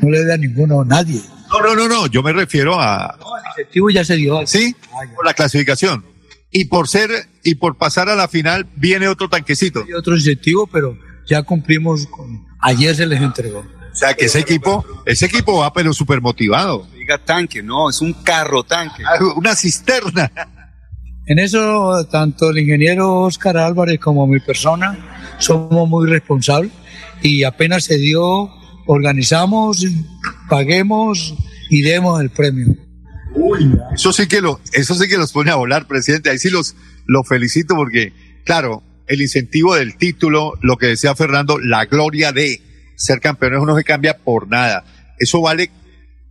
no le da a ninguno, nadie. No, no, no, no, yo me refiero a... El incentivo ya se dio. Sí, por la clasificación. Y por ser, y por pasar a la final, viene otro tanquecito. Hay otro incentivo, pero ya cumplimos con, ayer se les entregó. O sea, que ese equipo, ese equipo va pero súper motivado. Diga tanque, no, es un carro tanque. Ah, Una cisterna. En eso, tanto el ingeniero Oscar Álvarez como mi persona somos muy responsables y apenas se dio, organizamos, paguemos y demos el premio. Eso sí que lo, eso sí que los pone a volar, presidente. Ahí sí los, lo felicito porque, claro, el incentivo del título, lo que decía Fernando, la gloria de ser campeones no se cambia por nada. Eso vale,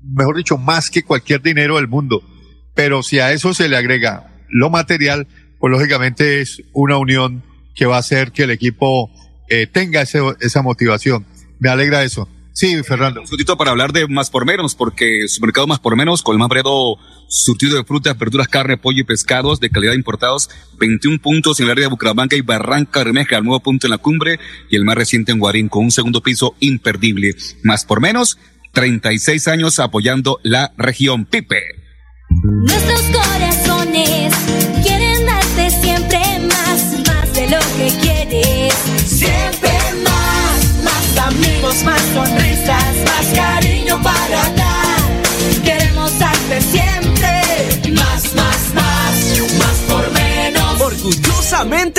mejor dicho, más que cualquier dinero del mundo. Pero si a eso se le agrega lo material, pues lógicamente es una unión que va a hacer que el equipo eh, tenga ese- esa motivación. Me alegra eso. Sí, Fernando. Un segundito para hablar de más por menos, porque supermercado más por menos, con el más bredo surtido de frutas, verduras, carne, pollo y pescados de calidad importados, 21 puntos en el área de Bucaramanga y Barranca Bermeja, el nuevo punto en la cumbre y el más reciente en Guarín, con un segundo piso imperdible. Más por menos, 36 años apoyando la región. Pipe. Nuestros corazones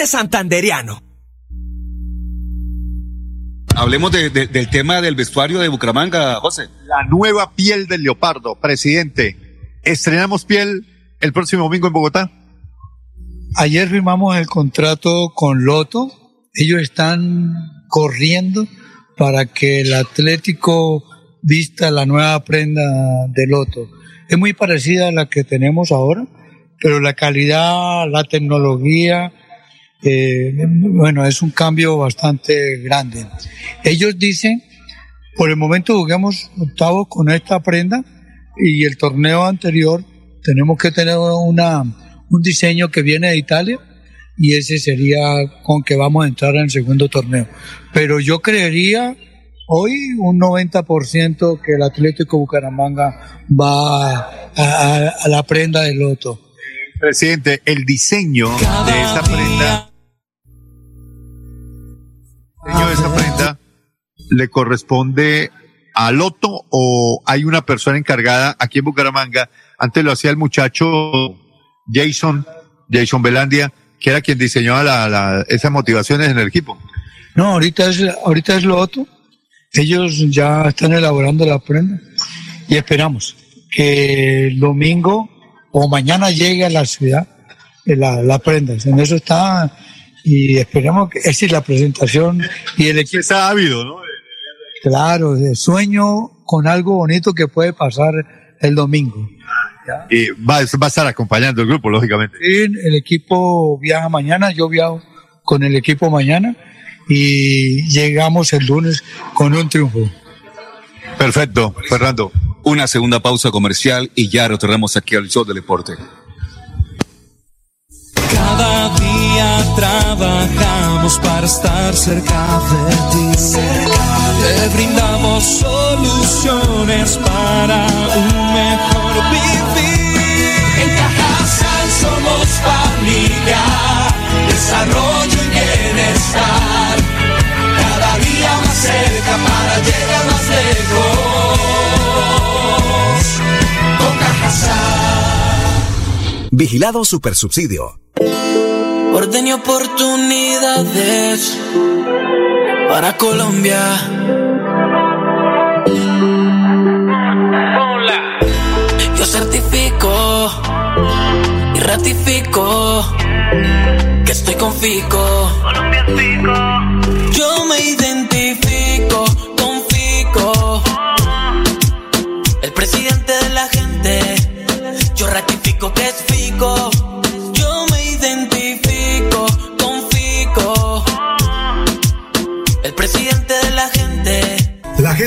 Santanderiano. Hablemos de- de- del tema del vestuario de Bucaramanga, José. La nueva piel del leopardo, presidente. Estrenamos piel el próximo domingo en Bogotá. Ayer firmamos el contrato con Loto. Ellos están corriendo para que el Atlético vista la nueva prenda de Loto. Es muy parecida a la que tenemos ahora, pero la calidad, la tecnología, eh, bueno, es un cambio bastante grande. Ellos dicen, por el momento jugamos octavos con esta prenda y el torneo anterior tenemos que tener una, un diseño que viene de Italia y ese sería con que vamos a entrar en el segundo torneo. Pero yo creería hoy un 90% que el Atlético Bucaramanga va a, a- a la prenda del loto. Presidente, el diseño de esa prenda, el diseño de esa prenda le corresponde a Loto o hay una persona encargada aquí en Bucaramanga. Antes lo hacía el muchacho Jason, Jason Belandia, que era quien diseñaba esas motivaciones en el equipo. No, ahorita es, ahorita es Loto ellos ya están elaborando la prenda y esperamos que el domingo o mañana llegue a la ciudad eh, la, la prenda. En eso está y esperamos que, es decir, la presentación y el equipo. Está ávido, ¿no? Claro, de sueño con algo bonito que puede pasar el domingo. Y va, va a estar acompañando el grupo, lógicamente. Sí, el equipo viaja mañana, yo viajo con el equipo mañana y llegamos el lunes con un triunfo. Perfecto, Fernando. Una segunda pausa comercial y ya retornamos aquí al show del deporte. Cada día trabajamos para estar cerca de ti. Te brindamos soluciones para un mejor vivir. En Cajasal somos familia, desarrollo y bienestar. Cada día más cerca para llegar más lejos. Cajasal. Vigilado Supersubsidio. Orden y oportunidades para Colombia. Yo certifico y ratifico que estoy con Fico. Yo Ratifico que es Fico.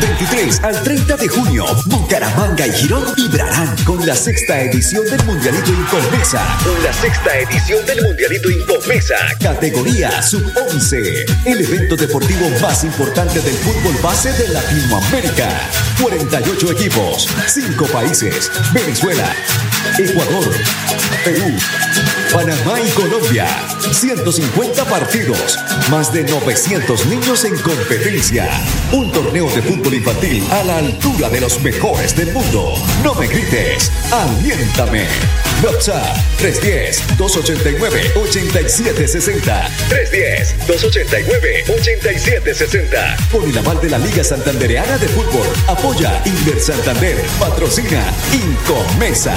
23 al 30 de junio, Bucaramanga y Girón vibrarán con la sexta edición del Mundialito Infomesa. La sexta edición del Mundialito Infomesa. Categoría Sub-11. El evento deportivo más importante del fútbol base de Latinoamérica. 48 equipos, 5 países. Venezuela, Ecuador, Perú, Panamá y Colombia. 150 partidos, más de 900 niños en competencia. Un torneo de fútbol infantil a la altura de los mejores del mundo. No me grites, aliéntame. WhatsApp 310-289-8760. 310-289-8760. Con el aval de la Liga Santandereana de Fútbol. Apoya Inver Santander. Patrocina Incomesa.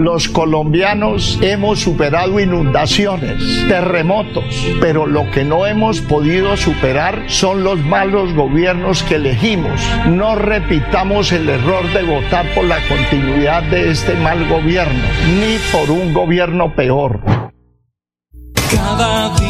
Los colombianos hemos superado inundaciones, terremotos, pero lo que no hemos podido superar son los malos gobiernos que elegimos. No repitamos el error de votar por la continuidad de este mal gobierno, ni por un gobierno peor. Cada día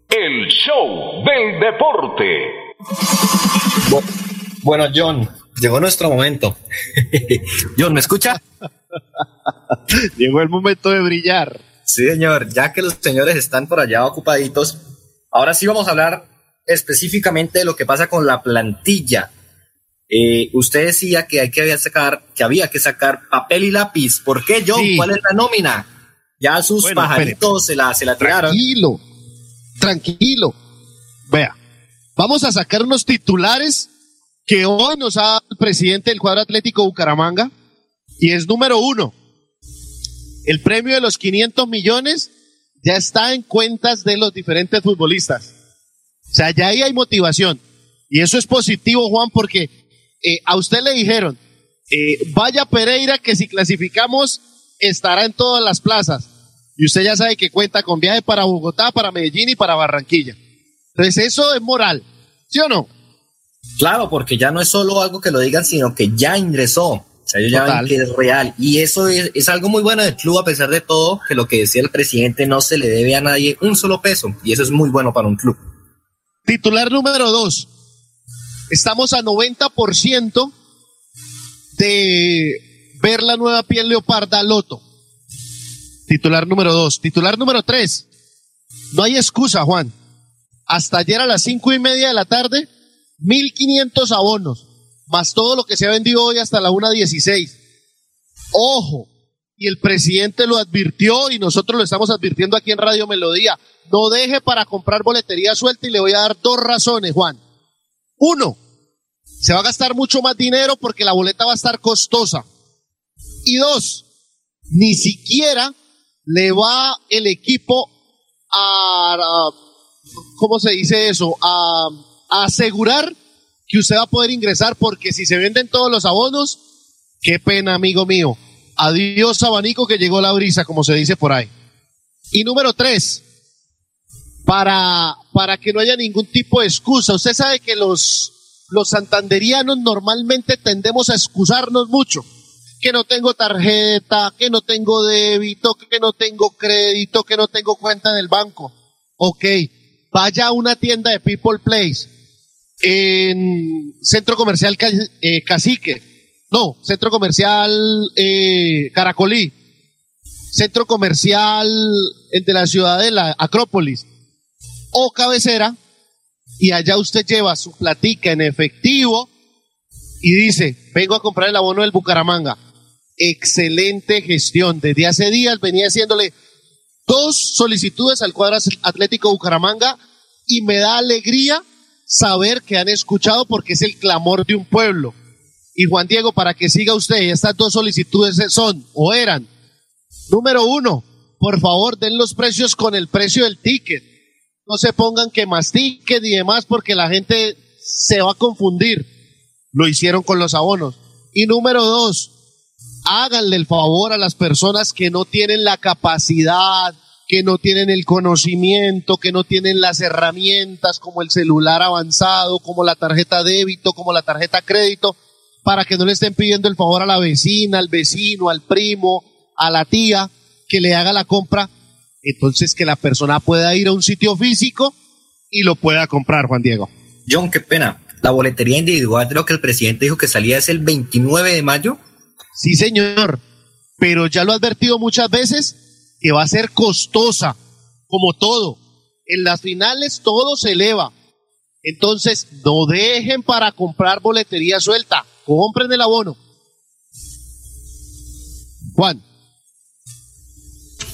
El show del deporte. Bueno, John, llegó nuestro momento. John, ¿me escucha? Llegó el momento de brillar. Sí, señor, ya que los señores están por allá ocupaditos, ahora sí vamos a hablar específicamente de lo que pasa con la plantilla. Eh, usted decía que, hay que, sacar, que había que sacar papel y lápiz. ¿Por qué, John? Sí. ¿Cuál es la nómina? Ya sus Bueno, pajaritos se la, se la tiraron. Tranquilo, tranquilo. Vea, vamos a sacar unos titulares que hoy nos ha dado el presidente del cuadro atlético Bucaramanga. Y es número uno. El premio de los 500 millones ya está en cuentas de los diferentes futbolistas. O sea, ya ahí hay motivación. Y eso es positivo, Juan, porque eh, a usted le dijeron, eh, vaya Pereira que si clasificamos estará en todas las plazas. Y usted ya sabe que cuenta con viaje para Bogotá, para Medellín y para Barranquilla. Entonces eso es moral, ¿sí o no? Claro, porque ya no es solo algo que lo digan, sino que ya ingresó. O sea, ellos ya ven que es real. Y eso es, es algo muy bueno del club, a pesar de todo, que lo que decía el presidente no se le debe a nadie un solo peso. Y eso es muy bueno para un club. Titular número dos. Estamos a 90% de ver la nueva piel leoparda Loto. Titular número dos. Titular número tres. No hay excusa, Juan. Hasta ayer a las cinco y media de la tarde, 1.500 abonos, más todo lo que se ha vendido hoy hasta la 1.16. Ojo, y el presidente lo advirtió y nosotros lo estamos advirtiendo aquí en Radio Melodía. No deje para comprar boletería suelta y le voy a dar dos razones, Juan. Uno, se va a gastar mucho más dinero porque la boleta va a estar costosa. Y dos, ni siquiera le va el equipo a, ¿cómo se dice eso? A, a asegurar que usted va a poder ingresar porque si se venden todos los abonos, qué pena, amigo mío. Adiós, abanico, que llegó la brisa, como se dice por ahí. Y número tres, para, para que no haya ningún tipo de excusa. Usted sabe que los, los santanderianos normalmente tendemos a excusarnos mucho. Que no tengo tarjeta, que no tengo débito, que no tengo crédito, que no tengo cuenta en el banco. Ok, vaya a una tienda de People Place en Centro Comercial eh, Cacique. No, Centro Comercial eh, Caracolí. Centro Comercial de la Ciudadela, Acrópolis. O cabecera. Y allá usted lleva su platica en efectivo y dice, vengo a comprar el abono del Bucaramanga. Excelente gestión. Desde hace días venía haciéndole dos solicitudes al cuadro Atlético Bucaramanga y me da alegría saber que han escuchado porque es el clamor de un pueblo. Y Juan Diego, para que siga usted, estas dos solicitudes son o eran, número uno, por favor den los precios con el precio del ticket. No se pongan que más ticket y demás porque la gente se va a confundir. Lo hicieron con los abonos. Y número dos, háganle el favor a las personas que no tienen la capacidad, que no tienen el conocimiento, que no tienen las herramientas como el celular avanzado, como la tarjeta débito, como la tarjeta crédito, para que no le estén pidiendo el favor a la vecina, al vecino, al primo, a la tía, que le haga la compra. Entonces que la persona pueda ir a un sitio físico y lo pueda comprar, Juan Diego. John, qué pena. La boletería individual, creo que el presidente dijo que salía es el 29 de mayo. Sí, señor, pero ya lo he advertido muchas veces que va a ser costosa, como todo. En las finales todo se eleva. Entonces, no dejen para comprar boletería suelta, compren el abono. Juan.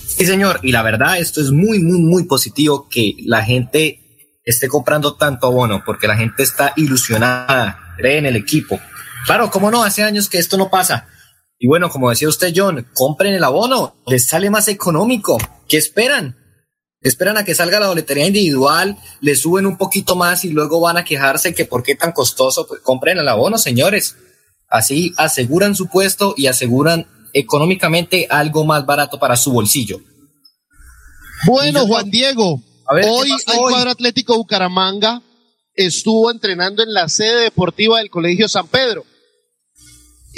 Sí, señor. Y la verdad, esto es muy, muy, muy positivo que la gente esté comprando tanto abono, porque la gente está ilusionada, cree en el equipo. Claro, cómo no, hace años que esto no pasa. Y bueno, como decía usted, John, compren el abono, les sale más económico. ¿Qué esperan? Esperan a que salga la boletería individual, le suben un poquito más y luego van a quejarse que por qué tan costoso. Pues compren el abono, señores. Así aseguran su puesto y aseguran económicamente algo más barato para su bolsillo. Bueno, Juan Diego, A ver, ¿qué hoy el hoy? cuadro Atlético Bucaramanga estuvo entrenando en la sede deportiva del Colegio San Pedro.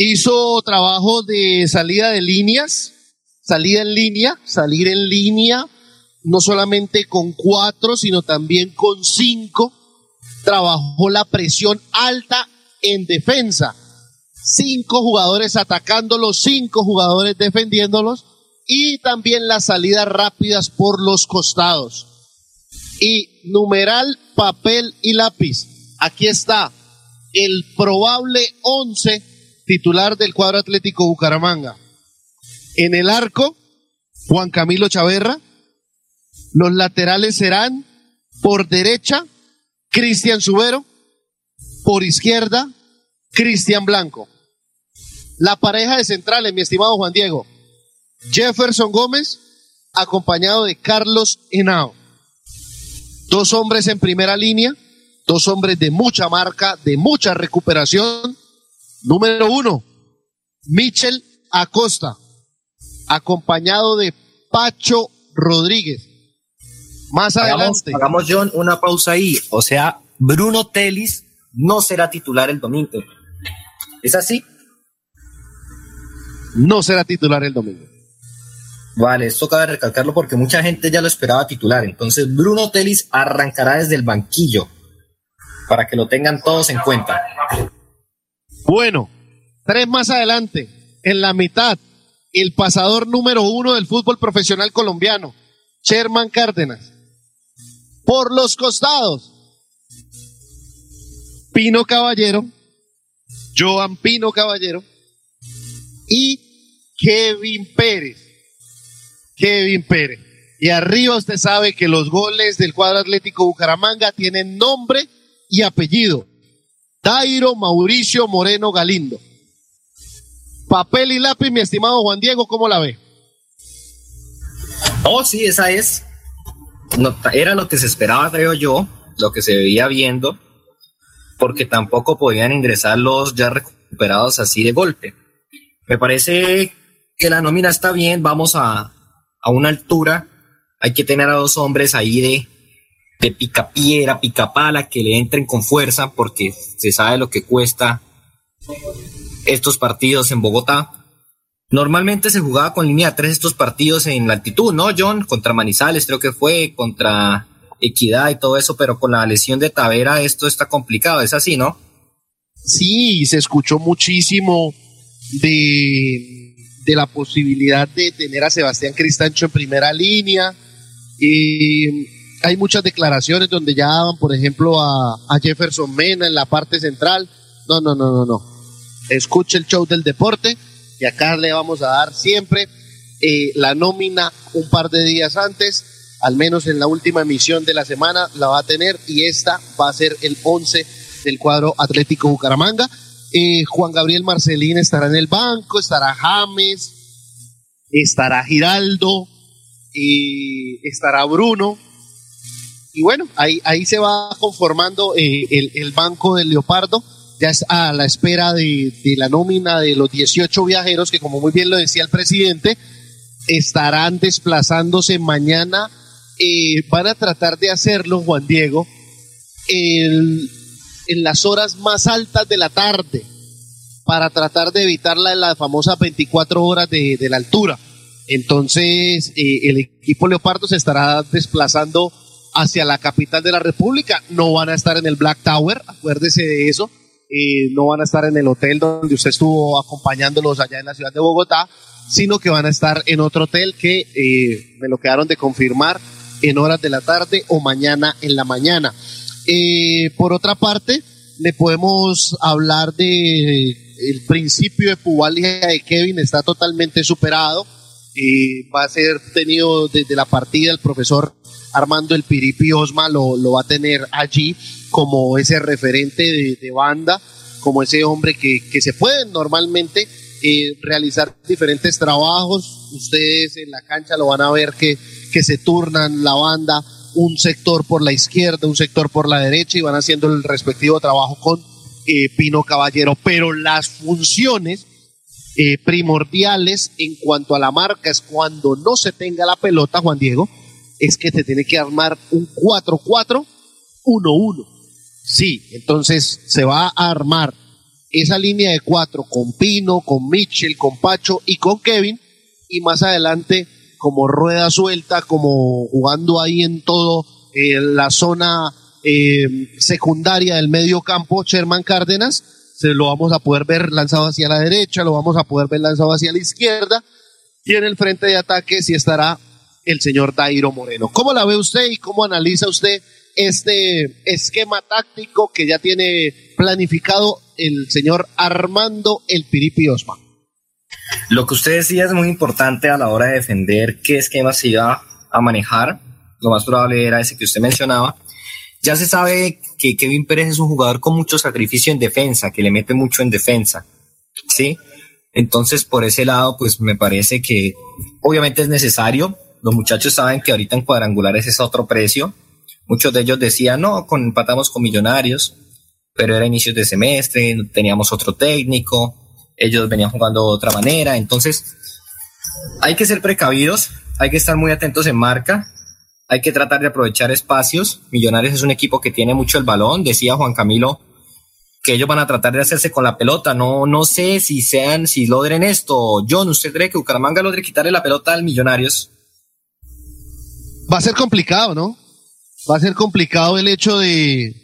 Hizo trabajo de salida de líneas, salida en línea, salir en línea, no solamente con cuatro, sino también con cinco. Trabajó la presión alta en defensa. Cinco jugadores atacándolos, cinco jugadores defendiéndolos y también las salidas rápidas por los costados. Y numeral, papel y lápiz. Aquí está el probable 11 titular del cuadro Atlético Bucaramanga. En el arco, Juan Camilo Chaverra. Los laterales serán por derecha, Cristian Subero. Por izquierda, Cristian Blanco. La pareja de centrales, mi estimado Juan Diego. Jefferson Gómez, acompañado de Carlos Henao. Dos hombres en primera línea, dos hombres de mucha marca, de mucha recuperación. Número uno, Michel Acosta, acompañado de Pacho Rodríguez. Más Hagamos, adelante. hagamos, John, una pausa ahí. O sea, Bruno Telis no será titular el domingo. ¿Es así? No será titular el domingo. Vale, esto cabe recalcarlo porque mucha gente ya lo esperaba titular. Entonces, Bruno Telis arrancará desde el banquillo para que lo tengan todos en cuenta. Bueno, tres más adelante, en la mitad, el pasador número uno del fútbol profesional colombiano, Sherman Cárdenas. Por los costados, Pino Caballero, Joan Pino Caballero y Kevin Pérez. Kevin Pérez. Y arriba usted sabe que los goles del cuadro Atlético Bucaramanga tienen nombre y apellido. Dairo Mauricio Moreno Galindo. Papel y lápiz, mi estimado Juan Diego, ¿cómo la ve? Oh, sí, esa es. No, era lo que se esperaba, creo yo, lo que se veía viendo, porque tampoco podían ingresar los ya recuperados así de golpe. Me parece que la nómina está bien, vamos a, a una altura, hay que tener a dos hombres ahí de, de picapiedra, picapala, que le entren con fuerza, porque se sabe lo que cuesta estos partidos en Bogotá. Normalmente se jugaba con línea 3 estos partidos en la altitud, ¿no, John? Contra Manizales creo que fue, contra Equidad y todo eso, pero con la lesión de Tavera esto está complicado, es así, ¿no? Sí, se escuchó muchísimo de, la posibilidad de tener a Sebastián Cristancho en primera línea. Y hay muchas declaraciones donde ya daban, por ejemplo, a, Jefferson Mena en la parte central. No, no, no, no, no. Escuche el show del deporte y acá le vamos a dar siempre eh, la nómina un par de días antes, al menos en la última emisión de la semana la va a tener y esta va a ser el 11 del cuadro Atlético Bucaramanga. Eh, Juan Gabriel Marcelín estará en el banco, estará James, estará Giraldo, y estará Bruno. Y bueno, ahí, ahí se va conformando eh, el, el banco del Leopardo ya es a la espera de, la nómina de los 18 viajeros que, como muy bien lo decía el presidente, estarán desplazándose mañana. Eh, van a tratar de hacerlo, Juan Diego, en las horas más altas de la tarde, para tratar de evitar la, la famosa 24 horas de, de la altura. Entonces, eh, el equipo Leopardo se estará desplazando hacia la capital de la República. No van a estar en el Black Tower, acuérdese de eso eh, no van a estar en el hotel donde usted estuvo acompañándolos allá en la ciudad de Bogotá, sino que van a estar en otro hotel que eh, me lo quedaron de confirmar en horas de la tarde o mañana en la mañana. Eh, por otra parte, le podemos hablar de el principio de pubalgia de Kevin está totalmente superado. va a ser tenido desde la partida el profesor Armando El Piripi Osma lo, lo va a tener allí como ese referente de, banda, como ese hombre que, que se pueden normalmente eh, realizar diferentes trabajos. Ustedes en la cancha lo van a ver que, que se turnan la banda, un sector por la izquierda, un sector por la derecha y van haciendo el respectivo trabajo con eh, Pino Caballero. Pero las funciones eh, primordiales en cuanto a la marca es cuando no se tenga la pelota, Juan Diego, es que te tiene que armar un 4-4-1-1. Sí, entonces se va a armar esa línea de cuatro con Pino, con Mitchell, con Pacho y con Kevin, y más adelante como rueda suelta, como jugando ahí en todo eh, la zona eh, secundaria del medio campo, Sherman Cárdenas, se lo vamos a poder ver lanzado hacia la derecha, lo vamos a poder ver lanzado hacia la izquierda, y en el frente de ataque sí estará el señor Dairo Moreno. ¿Cómo la ve usted y cómo analiza usted este esquema táctico que ya tiene planificado el señor Armando El Piripi Osma? Lo que usted decía es muy importante a la hora de defender qué esquema se iba a manejar. Lo más probable era ese que usted mencionaba. Ya se sabe que Kevin Pérez es un jugador con mucho sacrificio en defensa, que le mete mucho en defensa. ¿Sí? Entonces, por ese lado, pues me parece que obviamente es necesario. Los muchachos saben que ahorita en cuadrangulares es otro precio. Muchos de ellos decían, no, con, empatamos con millonarios, pero era inicios de semestre, teníamos otro técnico, ellos venían jugando de otra manera. Entonces, hay que ser precavidos, hay que estar muy atentos en marca, hay que tratar de aprovechar espacios. Millonarios es un equipo que tiene mucho el balón, decía Juan Camilo que ellos van a tratar de hacerse con la pelota. No, no sé si sean, si logren esto. John, ¿usted cree que Bucaramanga logre quitarle la pelota al Millonarios? Va a ser complicado, ¿no? Va a ser complicado el hecho de,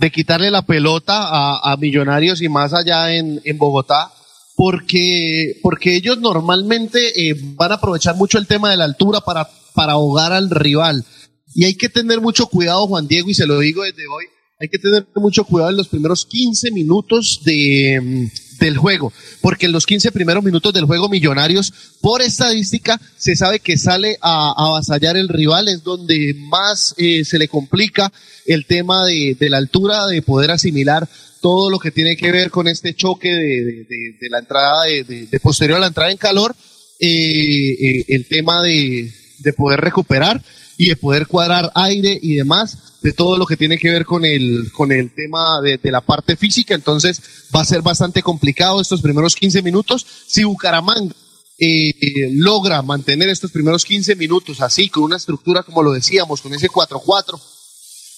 de quitarle la pelota a, a Millonarios y más allá en, en Bogotá porque, porque ellos normalmente eh, van a aprovechar mucho el tema de la altura para, para ahogar al rival. Y hay que tener mucho cuidado, Juan Diego, y se lo digo desde hoy, hay que tener mucho cuidado en los primeros 15 minutos de, del juego, porque en los 15 primeros minutos del juego Millonarios, por estadística, se sabe que sale a, avasallar el rival, es donde más eh, se le complica el tema de, la altura, de poder asimilar todo lo que tiene que ver con este choque de la entrada, de, posterior a la entrada en calor, eh, eh, el tema de, poder recuperar y de poder cuadrar aire y demás, de todo lo que tiene que ver con el, con el tema de, la parte física. Entonces va a ser bastante complicado estos primeros 15 minutos. Si Bucaramanga eh, logra mantener estos primeros 15 minutos así, con una estructura como lo decíamos, con ese 4-4,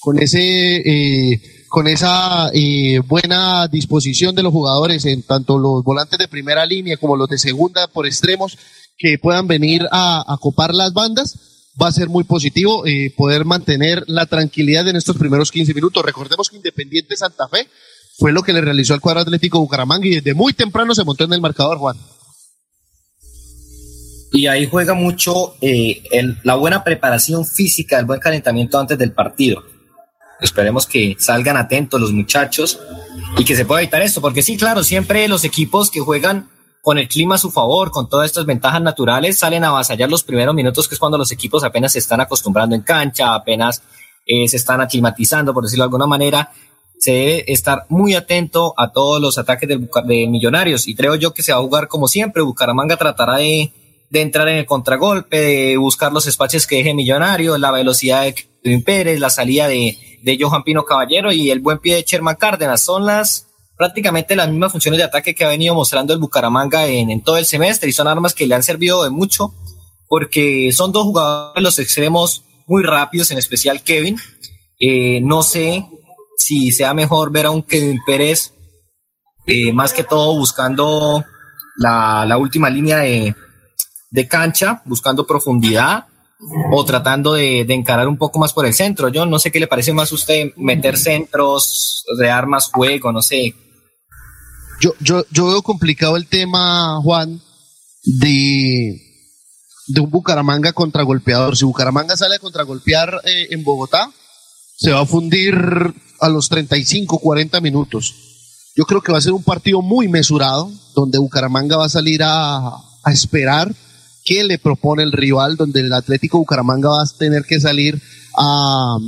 con ese eh, con esa eh, buena disposición de los jugadores en tanto los volantes de primera línea como los de segunda por extremos que puedan venir a, a copar las bandas va a ser muy positivo eh, poder mantener la tranquilidad en estos primeros 15 minutos. Recordemos que Independiente Santa Fe fue lo que le realizó al cuadro atlético Bucaramanga y desde muy temprano se montó en el marcador, Juan. Y ahí juega mucho eh, la buena preparación física, el buen calentamiento antes del partido Esperemos que salgan atentos los muchachos y que se pueda evitar esto, porque sí, claro, siempre los equipos que juegan con el clima a su favor, con todas estas ventajas naturales, salen a avasallar los primeros minutos, que es cuando los equipos apenas se están acostumbrando en cancha, apenas eh, se están aclimatizando, por decirlo de alguna manera. Se debe estar muy atento a todos los ataques de, de Millonarios y creo yo que se va a jugar como siempre. Bucaramanga tratará de, de entrar en el contragolpe, de buscar los espacios que deje Millonario, la velocidad de Kevin Pérez, la salida de, de Johan Pino Caballero y el buen pie de Sherman Cárdenas. Son las prácticamente las mismas funciones de ataque que ha venido mostrando el Bucaramanga en, todo el semestre y son armas que le han servido de mucho porque son dos jugadores los extremos muy rápidos, en especial Kevin. Eh, no sé si sea mejor ver a un Kevin Pérez eh, más que todo buscando la, la última línea de, de cancha, buscando profundidad o tratando de, encarar un poco más por el centro. Yo no sé qué le parece más a usted meter centros, de armas, juego, no sé. Yo, yo, yo veo complicado el tema, Juan, de, de un Bucaramanga contragolpeador. Si Bucaramanga sale a contragolpear eh, en Bogotá, se va a fundir a los 35, 40 minutos. Yo creo que va a ser un partido muy mesurado, donde Bucaramanga va a salir a, a esperar qué le propone el rival, donde el Atlético Bucaramanga va a tener que salir a,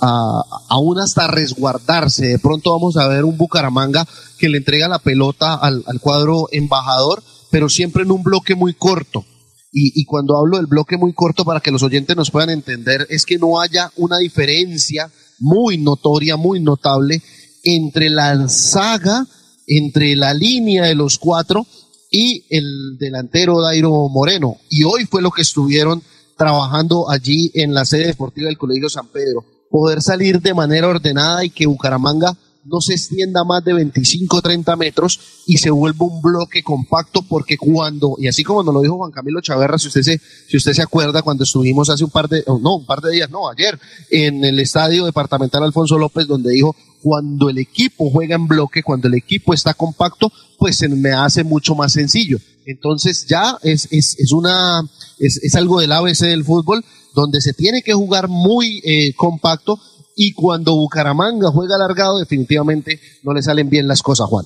a, aún hasta resguardarse. De pronto vamos a ver un Bucaramanga que le entrega la pelota al, al, cuadro embajador, pero siempre en un bloque muy corto. Y, y cuando hablo del bloque muy corto para que los oyentes nos puedan entender, es que no haya una diferencia muy notoria, muy notable entre la saga, entre la línea de los cuatro y el delantero Dairo Moreno. Y hoy fue lo que estuvieron trabajando allí en la sede deportiva del Colegio San Pedro. Poder salir de manera ordenada y que Bucaramanga no se extienda más de 25 30 metros y se vuelva un bloque compacto porque cuando, y así como nos lo dijo Juan Camilo Chaverra, si usted se, si usted se acuerda cuando estuvimos hace un par de, oh, no, un par de días, no, ayer, en el estadio departamental Alfonso López, donde dijo, cuando el equipo juega en bloque, cuando el equipo está compacto, pues se me hace mucho más sencillo. Entonces ya es, es, es una, es, es algo del ABC del fútbol, donde se tiene que jugar muy eh, compacto y cuando Bucaramanga juega alargado, definitivamente no le salen bien las cosas, Juan.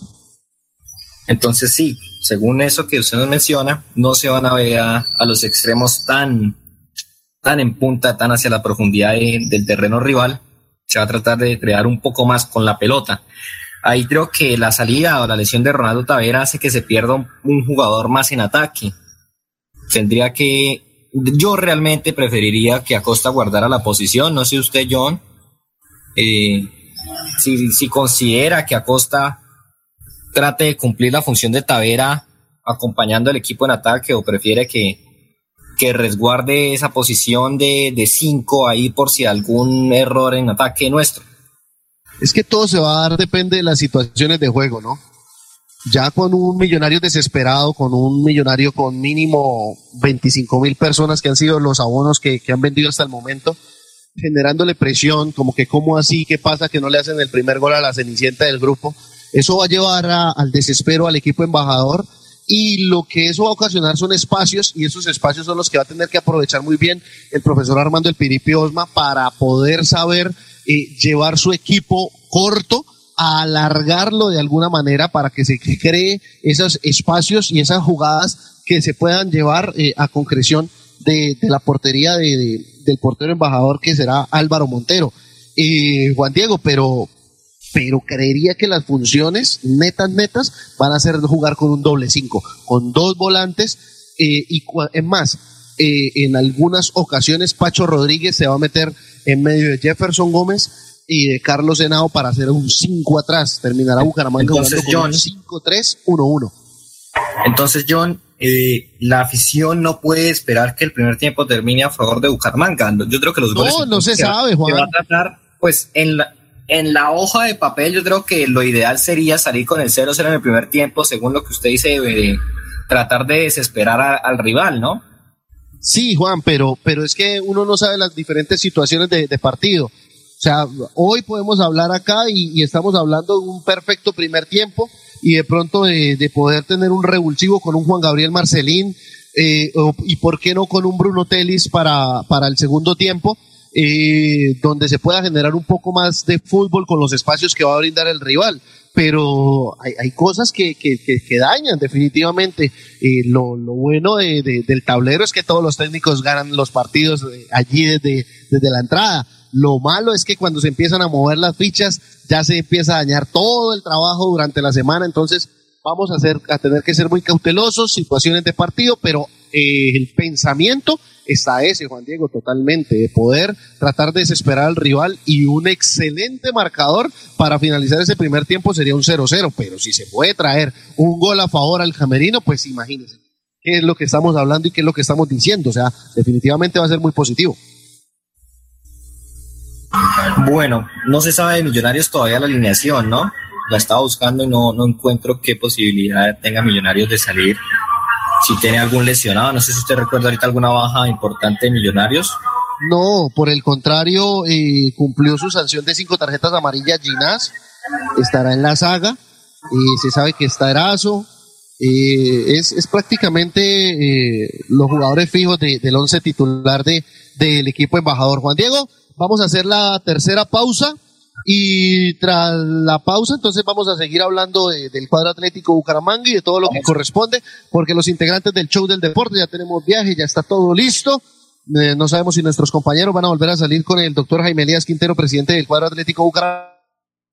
Entonces sí, según eso que usted nos menciona, no se van a ver a, los extremos tan, tan en punta, tan hacia la profundidad de- del terreno rival. Se va a tratar de crear un poco más con la pelota. Ahí creo que la salida o la lesión de Ronaldo Tavera hace que se pierda un jugador más en ataque. Tendría que, yo realmente preferiría que Acosta guardara la posición. No sé usted, John, eh, si, si considera que Acosta trate de cumplir la función de Tavera acompañando al equipo en ataque o prefiere que, que resguarde esa posición de, de cinco ahí por si algún error en ataque nuestro. Es que todo se va a dar, depende de las situaciones de juego, ¿no? Ya con un millonario desesperado, con un millonario con mínimo 25 mil personas que han sido los abonos que, que han vendido hasta el momento, generándole presión, como que cómo así, qué pasa que no le hacen el primer gol a la cenicienta del grupo. Eso va a llevar al desespero al equipo embajador y lo que eso va a ocasionar son espacios y esos espacios son los que va a tener que aprovechar muy bien el profesor Armando El Piripi Osma para poder saber eh, llevar su equipo corto alargarlo de alguna manera para que se cree esos espacios y esas jugadas que se puedan llevar eh, a concreción de, la portería de, de- del portero embajador que será Álvaro Montero. Eh, Juan Diego, pero, pero creería que las funciones netas, netas van a ser jugar con un doble cinco, con dos volantes eh, y es más, eh, en algunas ocasiones Pacho Rodríguez se va a meter en medio de Jefferson Gómez y de Carlos Senado para hacer un 5 atrás. Terminará Bucaramanga Entonces, John- un 5-3-1-1. Entonces, John, eh, la afición no puede esperar que el primer tiempo termine a favor de Bucaramanga. Yo creo que los No, goles no se que va- sabe, que Juan. va a tratar, pues en la, en la hoja de papel, yo creo que lo ideal sería salir con el 0-0 en el primer tiempo, según lo que usted dice, de tratar de desesperar a- al rival, ¿no? Sí, Juan, pero, pero es que uno no sabe las diferentes situaciones de, de partido. Sea, hoy podemos hablar acá y, estamos hablando de un perfecto primer tiempo y de pronto de, de poder tener un revulsivo con un Juan Gabriel Marcelín eh, o- y por qué no con un Bruno Telis para, para el segundo tiempo, eh, donde se pueda generar un poco más de fútbol con los espacios que va a brindar el rival. Pero hay, cosas que, que, que- dañan definitivamente. Eh, lo, lo bueno de- del tablero es que todos los técnicos ganan los partidos eh, allí desde, desde la entrada. Lo malo es que cuando se empiezan a mover las fichas ya se empieza a dañar todo el trabajo durante la semana. Entonces vamos a, a tener que ser muy cautelosos, situaciones de partido, pero eh, el pensamiento está ese, Juan Diego, totalmente, de poder tratar de desesperar al rival y un excelente marcador para finalizar ese primer tiempo sería un 0-0, pero si se puede traer un gol a favor al Jamerino, pues imagínense qué es lo que estamos hablando y qué es lo que estamos diciendo, o sea, definitivamente va a ser muy positivo. Bueno, no se sabe de Millonarios todavía la alineación, ¿no? La estaba buscando y no, no encuentro qué posibilidad tenga Millonarios de salir. Si tiene algún lesionado, no sé si usted recuerda ahorita alguna baja importante de Millonarios. No, por el contrario, eh, cumplió su sanción de cinco tarjetas amarillas Ginás, estará en la saga, eh, se sabe que está Erazo, eh, es, es prácticamente eh, los jugadores fijos de- del once titular de, del equipo embajador. Juan Diego, vamos a hacer la tercera pausa y tras la pausa entonces vamos a seguir hablando de- del cuadro atlético Bucaramanga y de todo lo que corresponde, porque los integrantes del show del deporte ya tenemos viaje, ya está todo listo. Eh, no sabemos si nuestros compañeros van a volver a salir con el doctor Jaime Elías Quintero, presidente del cuadro atlético Bucaramanga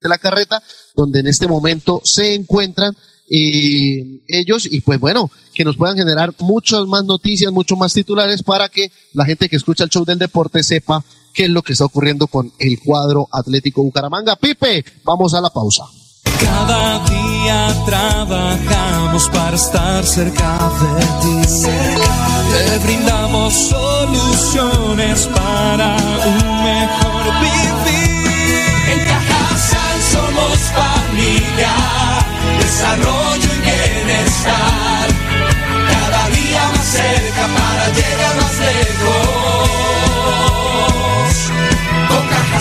de la carreta, donde en este momento se encuentran eh, ellos y pues bueno, que nos puedan generar muchas más noticias, muchos más titulares para que la gente que escucha el show del deporte sepa qué es lo que está ocurriendo con el cuadro Atlético Bucaramanga. Pipe, vamos a la pausa. Cada día trabajamos para estar cerca de ti. Te brindamos soluciones para un mejor vivir. En Cajasal somos familia, desarrollo y bienestar. Cada día más cerca para llegar más lejos.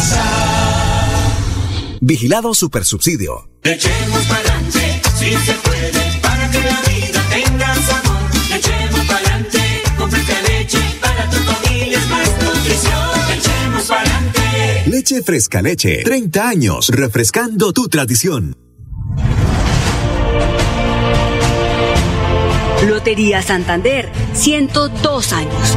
Cajasal. Vigilado Supersubsidio. Echemos pa'lante, si se puede, para que la vida tenga sabor. Echemos pa'lante, con fresca leche, para tu familia es más nutrición. Echemos pa'lante. Leche Fresca Leche. 30 años refrescando tu tradición. Lotería Santander, 102 años.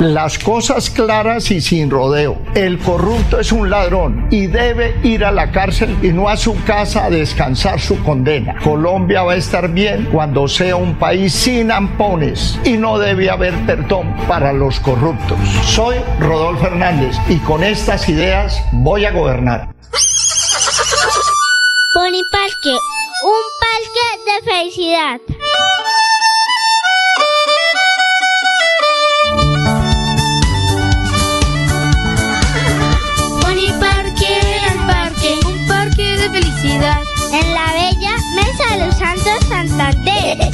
Las cosas claras y sin rodeo. El corrupto es un ladrón y debe ir a la cárcel y no a su casa a descansar su condena. Colombia va a estar bien cuando sea un país sin ampones y no debe haber perdón para los corruptos. Soy Rodolfo Hernández y con estas ideas voy a gobernar. Pony un parque de felicidad. En la bella Mesa de los Santos Santander.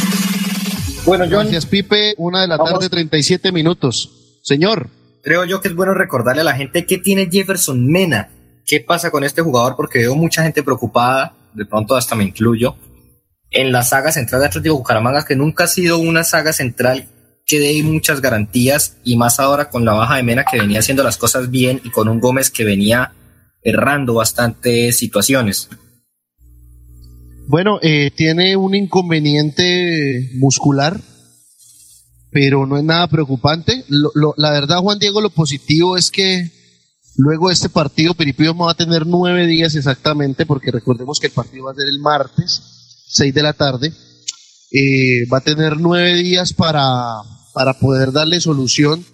Bueno, Gracias, Pipe. Una de la tarde, 37 minutos. Señor. Creo yo que es bueno recordarle a la gente qué tiene Jefferson Mena. ¿Qué pasa con este jugador? Porque veo mucha gente preocupada, de pronto hasta me incluyo, en la saga central de Atlético Bucaramanga, que nunca ha sido una saga central que dé muchas garantías, y más ahora con la baja de Mena, que venía haciendo las cosas bien, y con un Gómez que venía errando bastantes situaciones. Bueno, eh, tiene un inconveniente muscular, pero no es nada preocupante. Lo- la verdad, Juan Diego, lo positivo es que luego de este partido, Peripío va a tener nueve días exactamente, porque recordemos que el partido va a ser el martes, seis de la tarde. Eh, va a tener nueve días para, para poder darle solución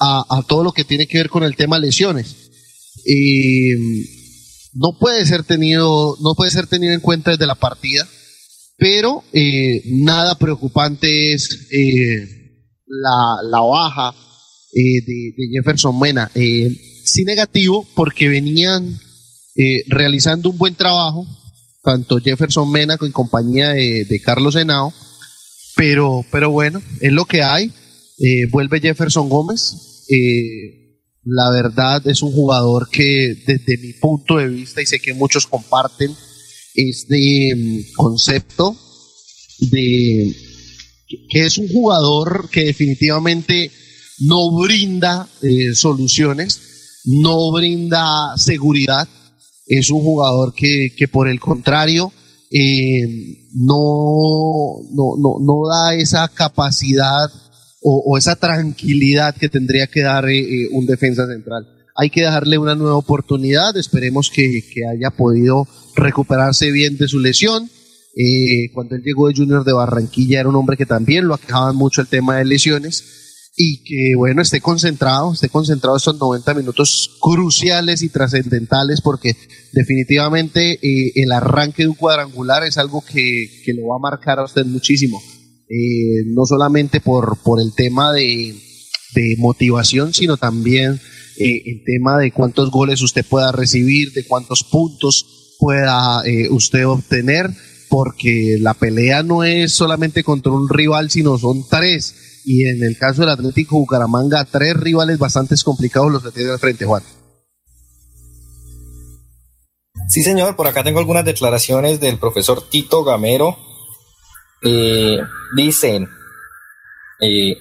a, a todo lo que tiene que ver con el tema lesiones. Eh, no puede ser tenido, no puede ser tenido en cuenta desde la partida, pero eh, nada preocupante es eh, la, la baja eh, de, Jefferson Mena. Eh, sí negativo porque venían eh, realizando un buen trabajo tanto Jefferson Mena en compañía de, de Carlos Henao, pero, pero bueno, es lo que hay. Eh, vuelve Jefferson Gómez. Eh, la verdad es un jugador que desde mi punto de vista, y sé que muchos comparten este concepto de que es un jugador que definitivamente no brinda eh, soluciones, no brinda seguridad, es un jugador que, que por el contrario eh, no, no, no, no da esa capacidad o, esa tranquilidad que tendría que dar eh, eh, un defensa central. Hay que darle una nueva oportunidad, esperemos que, que haya podido recuperarse bien de su lesión. Eh, cuando él llegó de Junior de Barranquilla era un hombre que también lo aquejaban mucho el tema de lesiones y que bueno, esté concentrado, esté concentrado estos 90 minutos cruciales y trascendentales porque definitivamente el arranque de un cuadrangular es algo que, que lo va a marcar a usted muchísimo. Eh, no solamente por, por el tema de, de motivación, sino también eh, el tema de cuántos goles usted pueda recibir, de cuántos puntos pueda eh, usted obtener, porque la pelea no es solamente contra un rival, sino son tres. Y en el caso del Atlético Bucaramanga, tres rivales bastante complicados los que tiene al frente, Juan. Sí, señor, por acá tengo algunas declaraciones del profesor Tito Gamero. Eh, dicen, eh,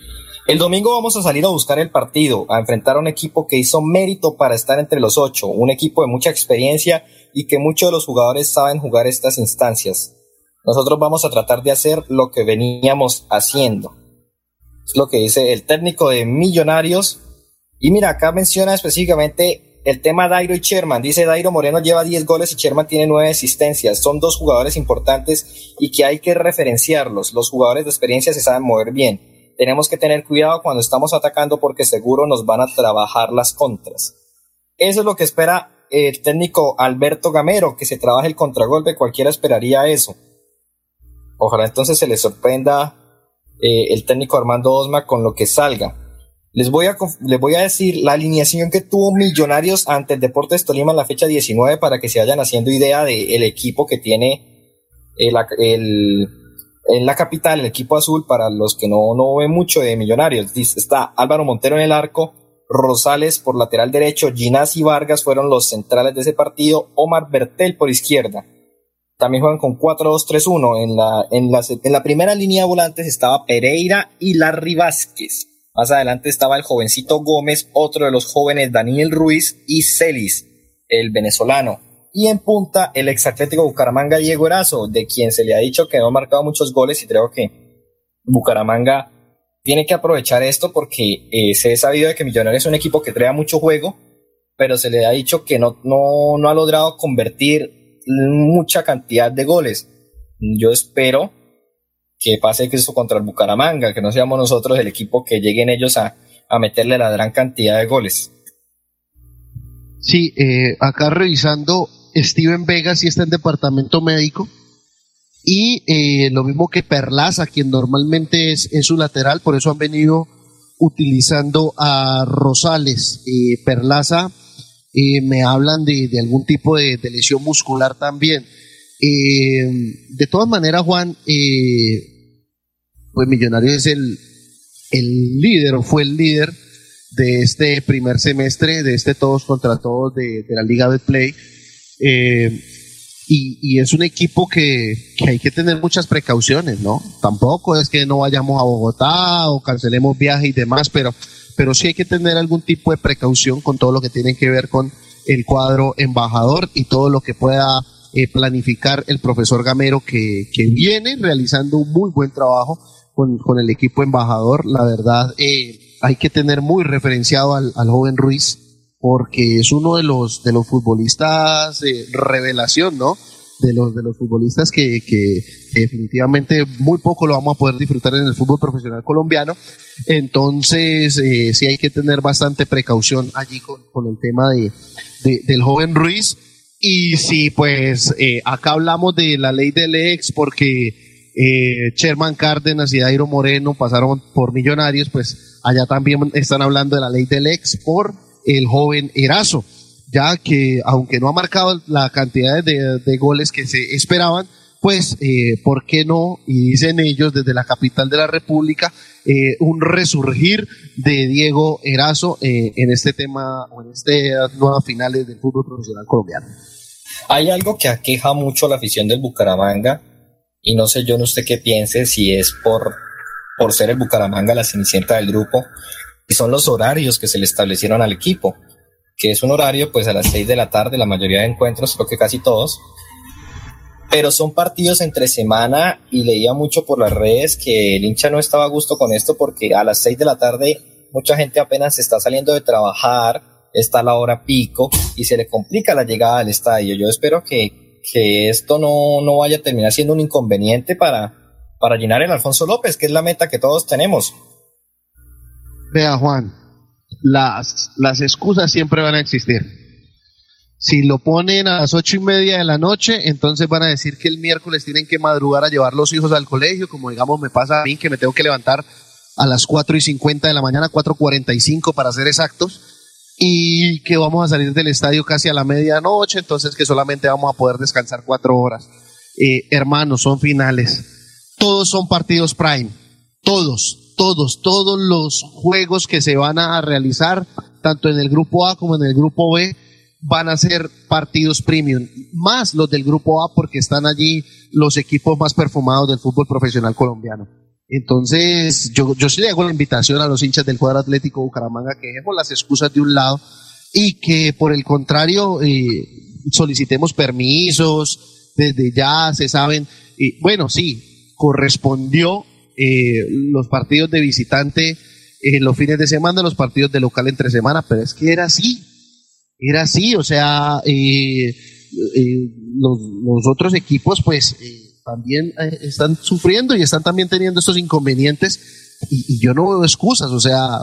el domingo vamos a salir a buscar el partido, a enfrentar a un equipo que hizo mérito para estar entre los ocho, un equipo de mucha experiencia y que muchos de los jugadores saben jugar estas instancias. Nosotros vamos a tratar de hacer lo que veníamos haciendo. Es lo que dice el técnico de Millonarios. Y mira, acá menciona específicamente el tema Dairo y Sherman. Dice Dairo Moreno lleva 10 goles y Sherman tiene 9 asistencias. Son dos jugadores importantes y que hay que referenciarlos. Los jugadores de experiencia se saben mover bien. Tenemos que tener cuidado cuando estamos atacando porque seguro nos van a trabajar las contras. Eso es lo que espera el técnico Alberto Gamero, que se trabaje el contragolpe. Cualquiera esperaría eso. Ojalá entonces se le sorprenda eh, el técnico Armando Osma con lo que salga. Les voy, a, les voy a decir la alineación que tuvo Millonarios ante el Deportes Tolima en la fecha 19 para que se vayan haciendo idea del equipo que tiene el, el, en la capital, el equipo azul, para los que no, no ven mucho de Millonarios. Está Álvaro Montero en el arco, Rosales por lateral derecho, Ginás y Vargas fueron los centrales de ese partido, Omar Bertel por izquierda. También juegan con 4-2-3-1. En la, en, la, en la primera línea de volantes estaba Pereira y Larry Vázquez. Más adelante estaba el jovencito Gómez, otro de los jóvenes Daniel Ruiz y Celis, el venezolano. Y en punta, el ex Atlético Bucaramanga Diego Erazo, de quien se le ha dicho que no ha marcado muchos goles y creo que Bucaramanga tiene que aprovechar esto porque eh, se ha sabido de que Millonarios es un equipo que crea mucho juego, pero se le ha dicho que no, no, no ha logrado convertir mucha cantidad de goles. Yo espero que pase eso contra el Bucaramanga, que no seamos nosotros el equipo que lleguen ellos a, a meterle la gran cantidad de goles. Sí, eh, acá revisando, Steven Vega sí está en departamento médico. Y eh, lo mismo que Perlaza, quien normalmente es, es, su lateral, por eso han venido utilizando a Rosales. Eh, Perlaza eh, me hablan de, de algún tipo de, lesión muscular también. De todas maneras, Juan, pues Millonarios es el, el líder o fue el líder de este primer semestre, de este todos contra todos de, la Liga de Play. Y, y, es un equipo que, que, hay que tener muchas precauciones, ¿no? Tampoco es que no vayamos a Bogotá o cancelemos viajes y demás, pero pero sí hay que tener algún tipo de precaución con todo lo que tiene que ver con el cuadro embajador y todo lo que pueda eh, planificar el profesor Gamero que, que, viene realizando un muy buen trabajo con, con el equipo embajador. La verdad, eh, hay que tener muy referenciado al, al, joven Ruiz porque es uno de los, de los futbolistas eh, revelación, ¿no? De los, de los futbolistas que, que, definitivamente muy poco lo vamos a poder disfrutar en el fútbol profesional colombiano. Entonces, eh, sí hay que tener bastante precaución allí con, con el tema de, de, del joven Ruiz. Y sí, pues eh, acá hablamos de la ley del ex porque eh, Sherman Cárdenas y Dairo Moreno pasaron por millonarios, pues allá también están hablando de la ley del ex por el joven Erazo. ya que aunque no ha marcado la cantidad de, goles que se esperaban, pues, eh, ¿por qué no? Y dicen ellos desde la capital de la República, eh, un resurgir de Diego Erazo en este tema o en estas nuevas finales del fútbol profesional colombiano. Hay algo que aqueja mucho a la afición del Bucaramanga y no sé yo no usted qué piense si es por, por ser el Bucaramanga la cenicienta del grupo y son los horarios que se le establecieron al equipo, que es un horario pues a las seis de la tarde, la mayoría de encuentros, creo que casi todos, pero son partidos entre semana y leía mucho por las redes que el hincha no estaba a gusto con esto porque a las seis de la tarde mucha gente apenas está saliendo de trabajar, está la hora pico y se le complica la llegada al estadio. Yo espero que, que esto no, no vaya a terminar siendo un inconveniente para, para llenar el Alfonso López, que es la meta que todos tenemos. Vea, Juan, las, las excusas siempre van a existir. Si lo ponen a las ocho y media de la noche, entonces van a decir que el miércoles tienen que madrugar a llevar los hijos al colegio, como digamos me pasa a mí, que me tengo que levantar a las cuatro y cincuenta de la mañana, cuatro cuarenta y cinco para ser exactos, y que vamos a salir del estadio casi a la medianoche, entonces que solamente vamos a poder descansar cuatro horas. Eh, hermanos, son finales. Todos son partidos prime. Todos, todos, todos los juegos que se van a realizar, tanto en el grupo A como en el grupo B, van a ser partidos premium, más los del grupo A porque están allí los equipos más perfumados del fútbol profesional colombiano. Entonces, yo, yo sí le hago la invitación a los hinchas del cuadro atlético Bucaramanga que dejemos las excusas de un lado y que por el contrario eh, solicitemos permisos, desde ya se saben, y bueno, sí, correspondió eh, los partidos de visitante en los fines de semana, los partidos de local entre semana, pero es que era así, era así, o sea, eh, eh, los, los, otros equipos pues eh, también eh, están sufriendo y están también teniendo estos inconvenientes y, yo no veo excusas, o sea,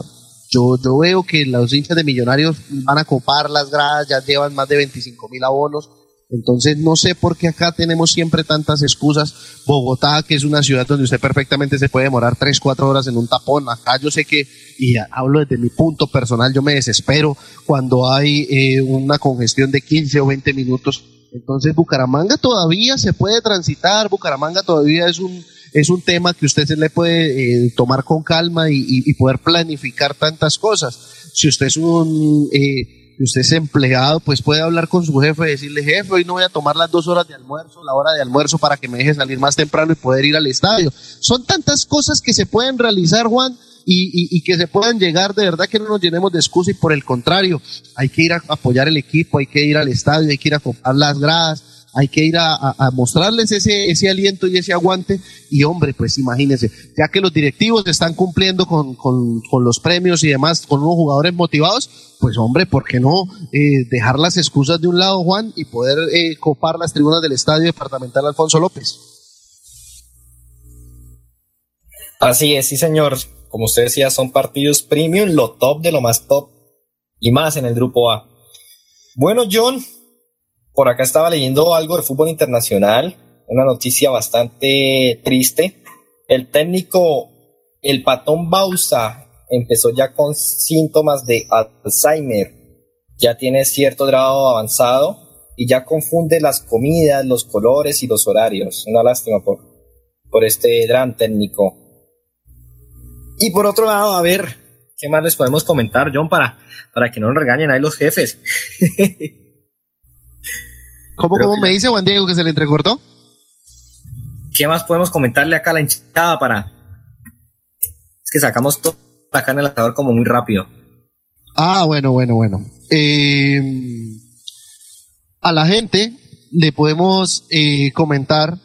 yo, yo veo que los hinchas de millonarios van a copar las gradas, ya llevan más de 25 mil abonos, entonces no sé por qué acá tenemos siempre tantas excusas. Bogotá, que es una ciudad donde usted perfectamente se puede demorar 3, 4 horas en un tapón. Acá yo sé que, y hablo desde mi punto personal, yo me desespero cuando hay eh, una congestión de 15 o 20 minutos. Entonces Bucaramanga todavía se puede transitar, Bucaramanga todavía es un, es un tema que usted se le puede eh, tomar con calma y, poder planificar tantas cosas. Si usted es un... Eh, que usted es empleado, pues puede hablar con su jefe y decirle, jefe, hoy no voy a tomar las dos horas de almuerzo, la hora de almuerzo para que me deje salir más temprano y poder ir al estadio. Son tantas cosas que se pueden realizar, Juan, y, que se puedan llegar, de verdad que no nos llenemos de excusa y por el contrario, hay que ir a apoyar el equipo, hay que ir al estadio, hay que ir a comprar las gradas, hay que ir a, mostrarles ese, ese aliento y ese aguante. Y hombre, pues imagínense, ya que los directivos están cumpliendo con los premios y demás, con unos jugadores motivados, pues hombre, ¿por qué no eh, dejar las excusas de un lado, Juan, y poder eh, copar las tribunas del Estadio Departamental Alfonso López? Así es, sí señor. Como usted decía, son partidos premium, lo top de lo más top y más en el grupo A. Bueno, John, por acá estaba leyendo algo de fútbol internacional, una noticia bastante triste. El técnico, el patón Bausa, empezó ya con síntomas de Alzheimer, ya tiene cierto grado avanzado y ya confunde las comidas, los colores y los horarios. Una lástima por, por este gran técnico. Y por otro lado, a ver, ¿qué más les podemos comentar, John, para, para que no nos regañen ahí los jefes? ¿Cómo, cómo me dice Juan Diego que se le entrecortó? ¿Qué más podemos comentarle acá a la hinchada para... Es que sacamos todo acá en el asador como muy rápido. Ah, bueno, bueno, bueno. Eh, a la gente le podemos eh, comentar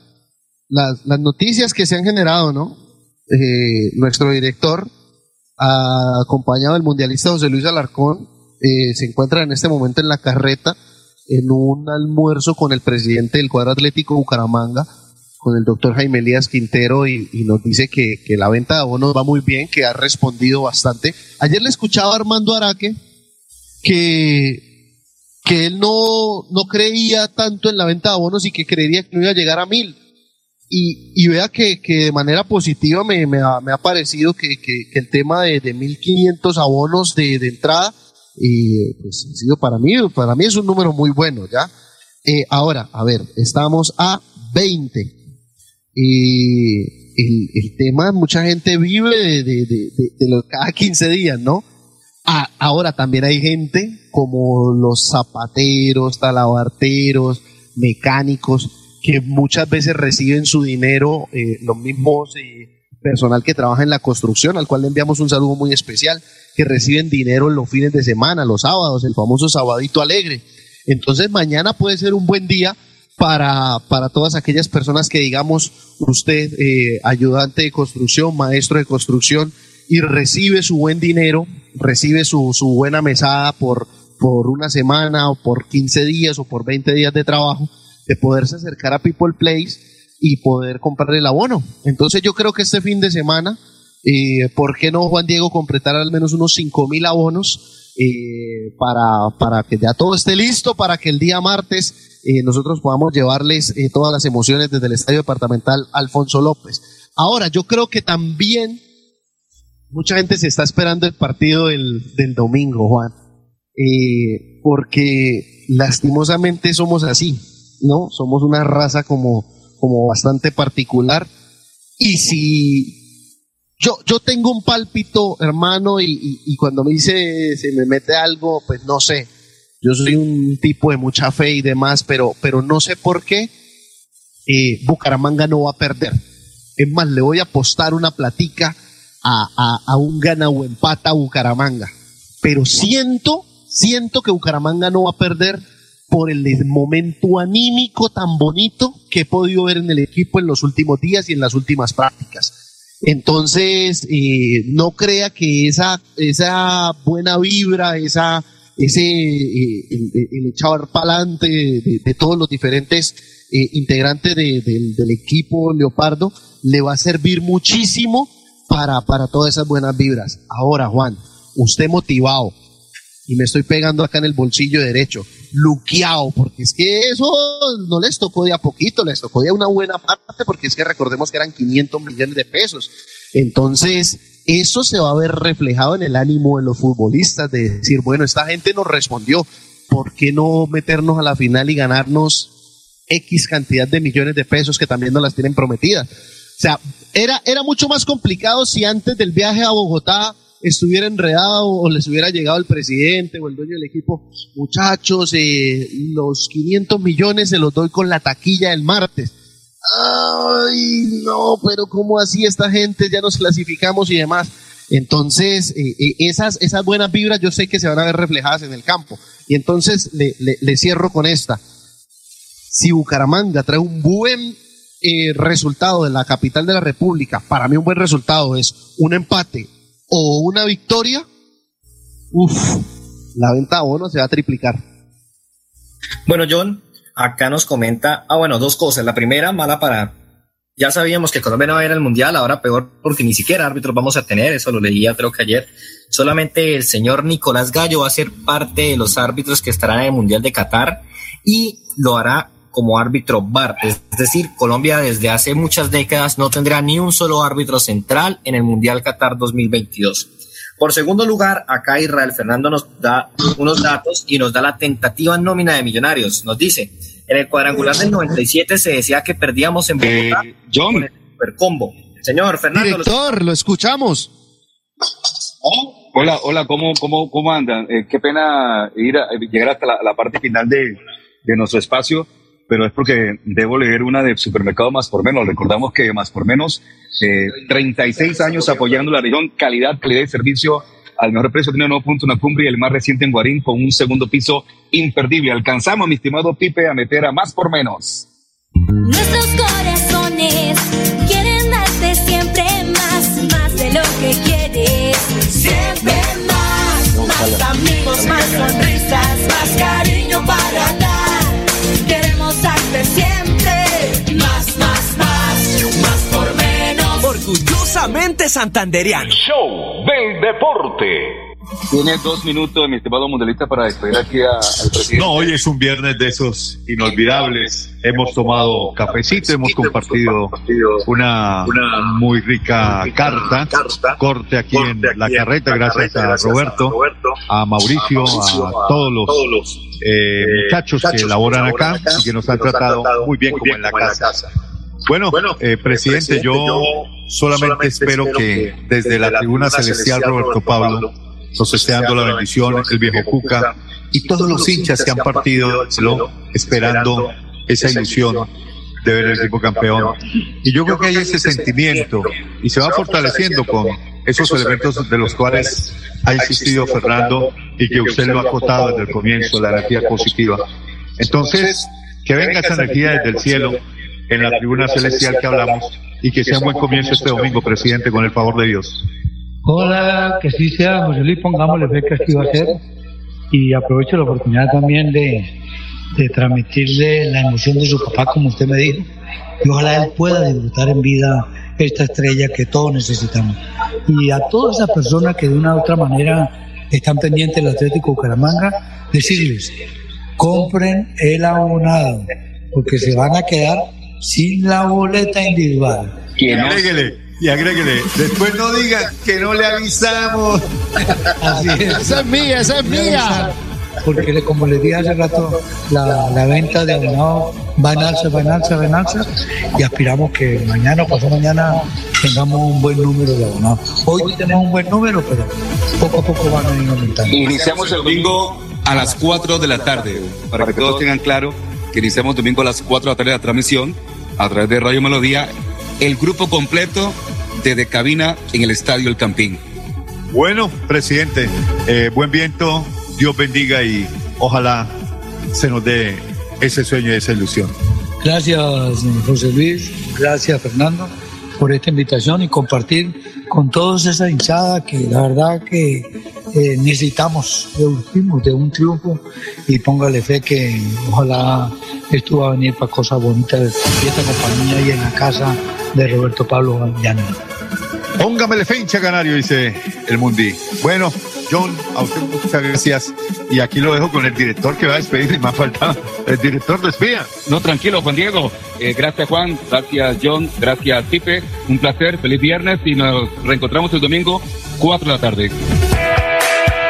las, las, noticias que se han generado, ¿no? Eh, nuestro director, acompañado del mundialista José Luis Alarcón, eh, se encuentra en este momento en la carreta en un almuerzo con el presidente del cuadro atlético Bucaramanga, con el doctor Jaime Elías Quintero, y, nos dice que, que, la venta de abonos va muy bien, que ha respondido bastante. Ayer le escuchaba a Armando Araque que, que él no, no creía tanto en la venta de abonos y que creería que no iba a llegar a mil. Y, y vea que, que, de manera positiva me, ha, parecido que, el tema de, de 1.500 abonos de, entrada y pues ha sido para mí, para mí es un número muy bueno, ¿ya? Eh, ahora, a ver, estamos a 20. Y el, el tema, mucha gente vive de, cada 15 días, ¿no? Ah, ahora también hay gente como los zapateros, talabarteros, mecánicos, que muchas veces reciben su dinero, eh, los mismos personal que trabaja en la construcción, al cual le enviamos un saludo muy especial, que reciben dinero los fines de semana, los sábados, el famoso sabadito alegre. Entonces mañana puede ser un buen día para, para todas aquellas personas que digamos, usted, eh, ayudante de construcción, maestro de construcción, y recibe su buen dinero, recibe su, su buena mesada por, por una semana o por 15 días o por 20 días de trabajo, de poderse acercar a People Place y poder comprarle el abono. Entonces yo creo que este fin de semana, eh, ¿por qué no Juan Diego completar al menos unos 5 mil abonos eh, para, para que ya todo esté listo, para que el día martes eh, nosotros podamos llevarles eh, todas las emociones desde el Estadio Departamental Alfonso López. Ahora, yo creo que también mucha gente se está esperando el partido del, del domingo, Juan, porque lastimosamente somos así, ¿no? Somos una raza como, como bastante particular. Y si yo, yo tengo un pálpito, hermano, y, y- cuando me dice, se me mete algo, pues no sé. Yo soy un tipo de mucha fe y demás, pero, pero no sé por qué eh, Bucaramanga no va a perder. Es más, le voy a apostar una platica a, a- a un gana o empata a Bucaramanga. Pero siento, siento que Bucaramanga no va a perder por el momento anímico tan bonito que he podido ver en el equipo en los últimos días y en las últimas prácticas. Entonces, eh, no crea que esa, esa buena vibra, esa, ese eh, el, el echar para adelante de, de todos los diferentes eh, integrantes de- del, del equipo Leopardo le va a servir muchísimo para, para todas esas buenas vibras. Ahora, Juan, usted motivado, y me estoy pegando acá en el bolsillo derecho, luqueado, porque es que eso no les tocó de a poquito, les tocó de una buena parte, porque es que recordemos que eran 500 millones de pesos. Entonces, eso se va a ver reflejado en el ánimo de los futbolistas, de decir, bueno, esta gente nos respondió, ¿por qué no meternos a la final y ganarnos X cantidad de millones de pesos que también nos las tienen prometidas? O sea, era, era mucho más complicado si antes del viaje a Bogotá estuviera enredado o les hubiera llegado el presidente o el dueño del equipo, muchachos, eh, los 500 millones se los doy con la taquilla del martes. Ay, no, pero ¿cómo así esta gente? Ya nos clasificamos y demás. Entonces, eh, eh, esas, esas buenas vibras yo sé que se van a ver reflejadas en el campo. Y entonces le, cierro con esta. Si Bucaramanga trae un buen eh, resultado de la capital de la República, para mí un buen resultado es un empate o una victoria, uff, la venta de abonos se va a triplicar. Bueno, John, acá nos comenta, ah, bueno, dos cosas. La primera, mala para, ya sabíamos que Colombia no va a ir al Mundial, ahora peor porque ni siquiera árbitros vamos a tener, eso lo leía creo que ayer. Solamente el señor Nicolás Gallo va a ser parte de los árbitros que estarán en el Mundial de Qatar y lo hará como árbitro VAR. Es decir, Colombia desde hace muchas décadas no tendrá ni un solo árbitro central en el Mundial Qatar 2022. Por segundo lugar, acá Israel Fernando nos da unos datos y nos da la tentativa nómina de Millonarios. Nos dice, en el cuadrangular del 97 se decía que perdíamos en Bogotá John. con el supercombo. Señor Fernando, los- Director, lo escuchamos. Hola, hola, ¿cómo, cómo, cómo andan? Eh, qué pena ir a- llegar hasta la, la parte final de, de nuestro espacio, pero es porque debo leer una de Supermercado Más por Menos. Recordamos que Más por Menos, eh, 36 años apoyando la región, calidad, calidad de servicio al mejor precio. Tiene nuevo punto, una cumbre y el más reciente en Guarín con un segundo piso imperdible. Alcanzamos, mi estimado Pipe, a meter a Más por Menos. Nuestros corazones quieren darte siempre más, más de lo que quieres. Siempre más, más amigos, más sonrisas, más cariño para dar. Orgullosamente santanderiano. Show del deporte. Tiene dos minutos, mi estimado mundialista, para despedir aquí a- al presidente. No, hoy es un viernes de esos inolvidables. Hemos tomado cafecito, hemos compartido una muy rica carta, corte aquí en la carreta, gracias a Roberto. a Mauricio, a todos los eh, muchachos que laboran acá y que nos han tratado muy bien como en la casa. Bueno, eh, presidente, yo solamente espero que desde la tribuna celestial Roberto Pablo nos esté dando la bendición, el viejo Cuca y todos los hinchas que han partido esperando esa ilusión de ver el equipo campeón. Y yo creo que hay ese sentimiento y se va fortaleciendo con esos elementos de los cuales ha insistido Fernando y que usted lo ha acotado desde el comienzo, la energía positiva. Entonces, que venga esa energía desde el cielo en la tribuna celestial que hablamos y que sea un buen comienzo este domingo, presidente, con el favor de Dios. Hola, que sí sea, José Luis, pongámosle fe que así va a ser. Y aprovecho la oportunidad también de, de transmitirle la emoción de su papá, como usted me dijo. Y ojalá él pueda disfrutar en vida esta estrella que todos necesitamos. Y a todas esas personas que de una u otra manera están pendientes del Atlético Bucaramanga, decirles, compren el abonado, porque se van a quedar sin la boleta individual. Y agréguele, y agréguele. Después no digan que no le avisamos. Así es. Esa es mía, esa es mía. Porque le- como les dije hace rato, la, la venta de abonados va en alza, va en alza, va en alza y aspiramos que mañana o pasado mañana tengamos un buen número de abonados. Hoy tenemos un buen número, pero poco a poco van a ir aumentando. Iniciamos el domingo a las 4 de la tarde, para que todos tengan claro que iniciamos domingo a las 4 de la tarde la transmisión a través de Radio Melodía, el grupo completo desde cabina en el Estadio El Campín. Bueno, presidente, eh, buen viento, Dios bendiga y ojalá se nos dé ese sueño y esa ilusión. Gracias, José Luis. Gracias, Fernando, por esta invitación y compartir con todos esa hinchada que la verdad que eh, necesitamos, de último, de un triunfo y póngale fe que ojalá esto va a venir para cosas bonitas y esta compañía y en la casa de Roberto Pablo Llano. Póngamele fecha, canario, dice el Mundi. Bueno, John, a usted muchas gracias. Y aquí lo dejo con el director que va a despedir y me ha faltado. El director despida. No, tranquilo, Juan Diego. Eh, gracias, Juan. Gracias, John. Gracias, Tipe. Un placer. Feliz viernes y nos reencontramos el domingo, 4 de la tarde.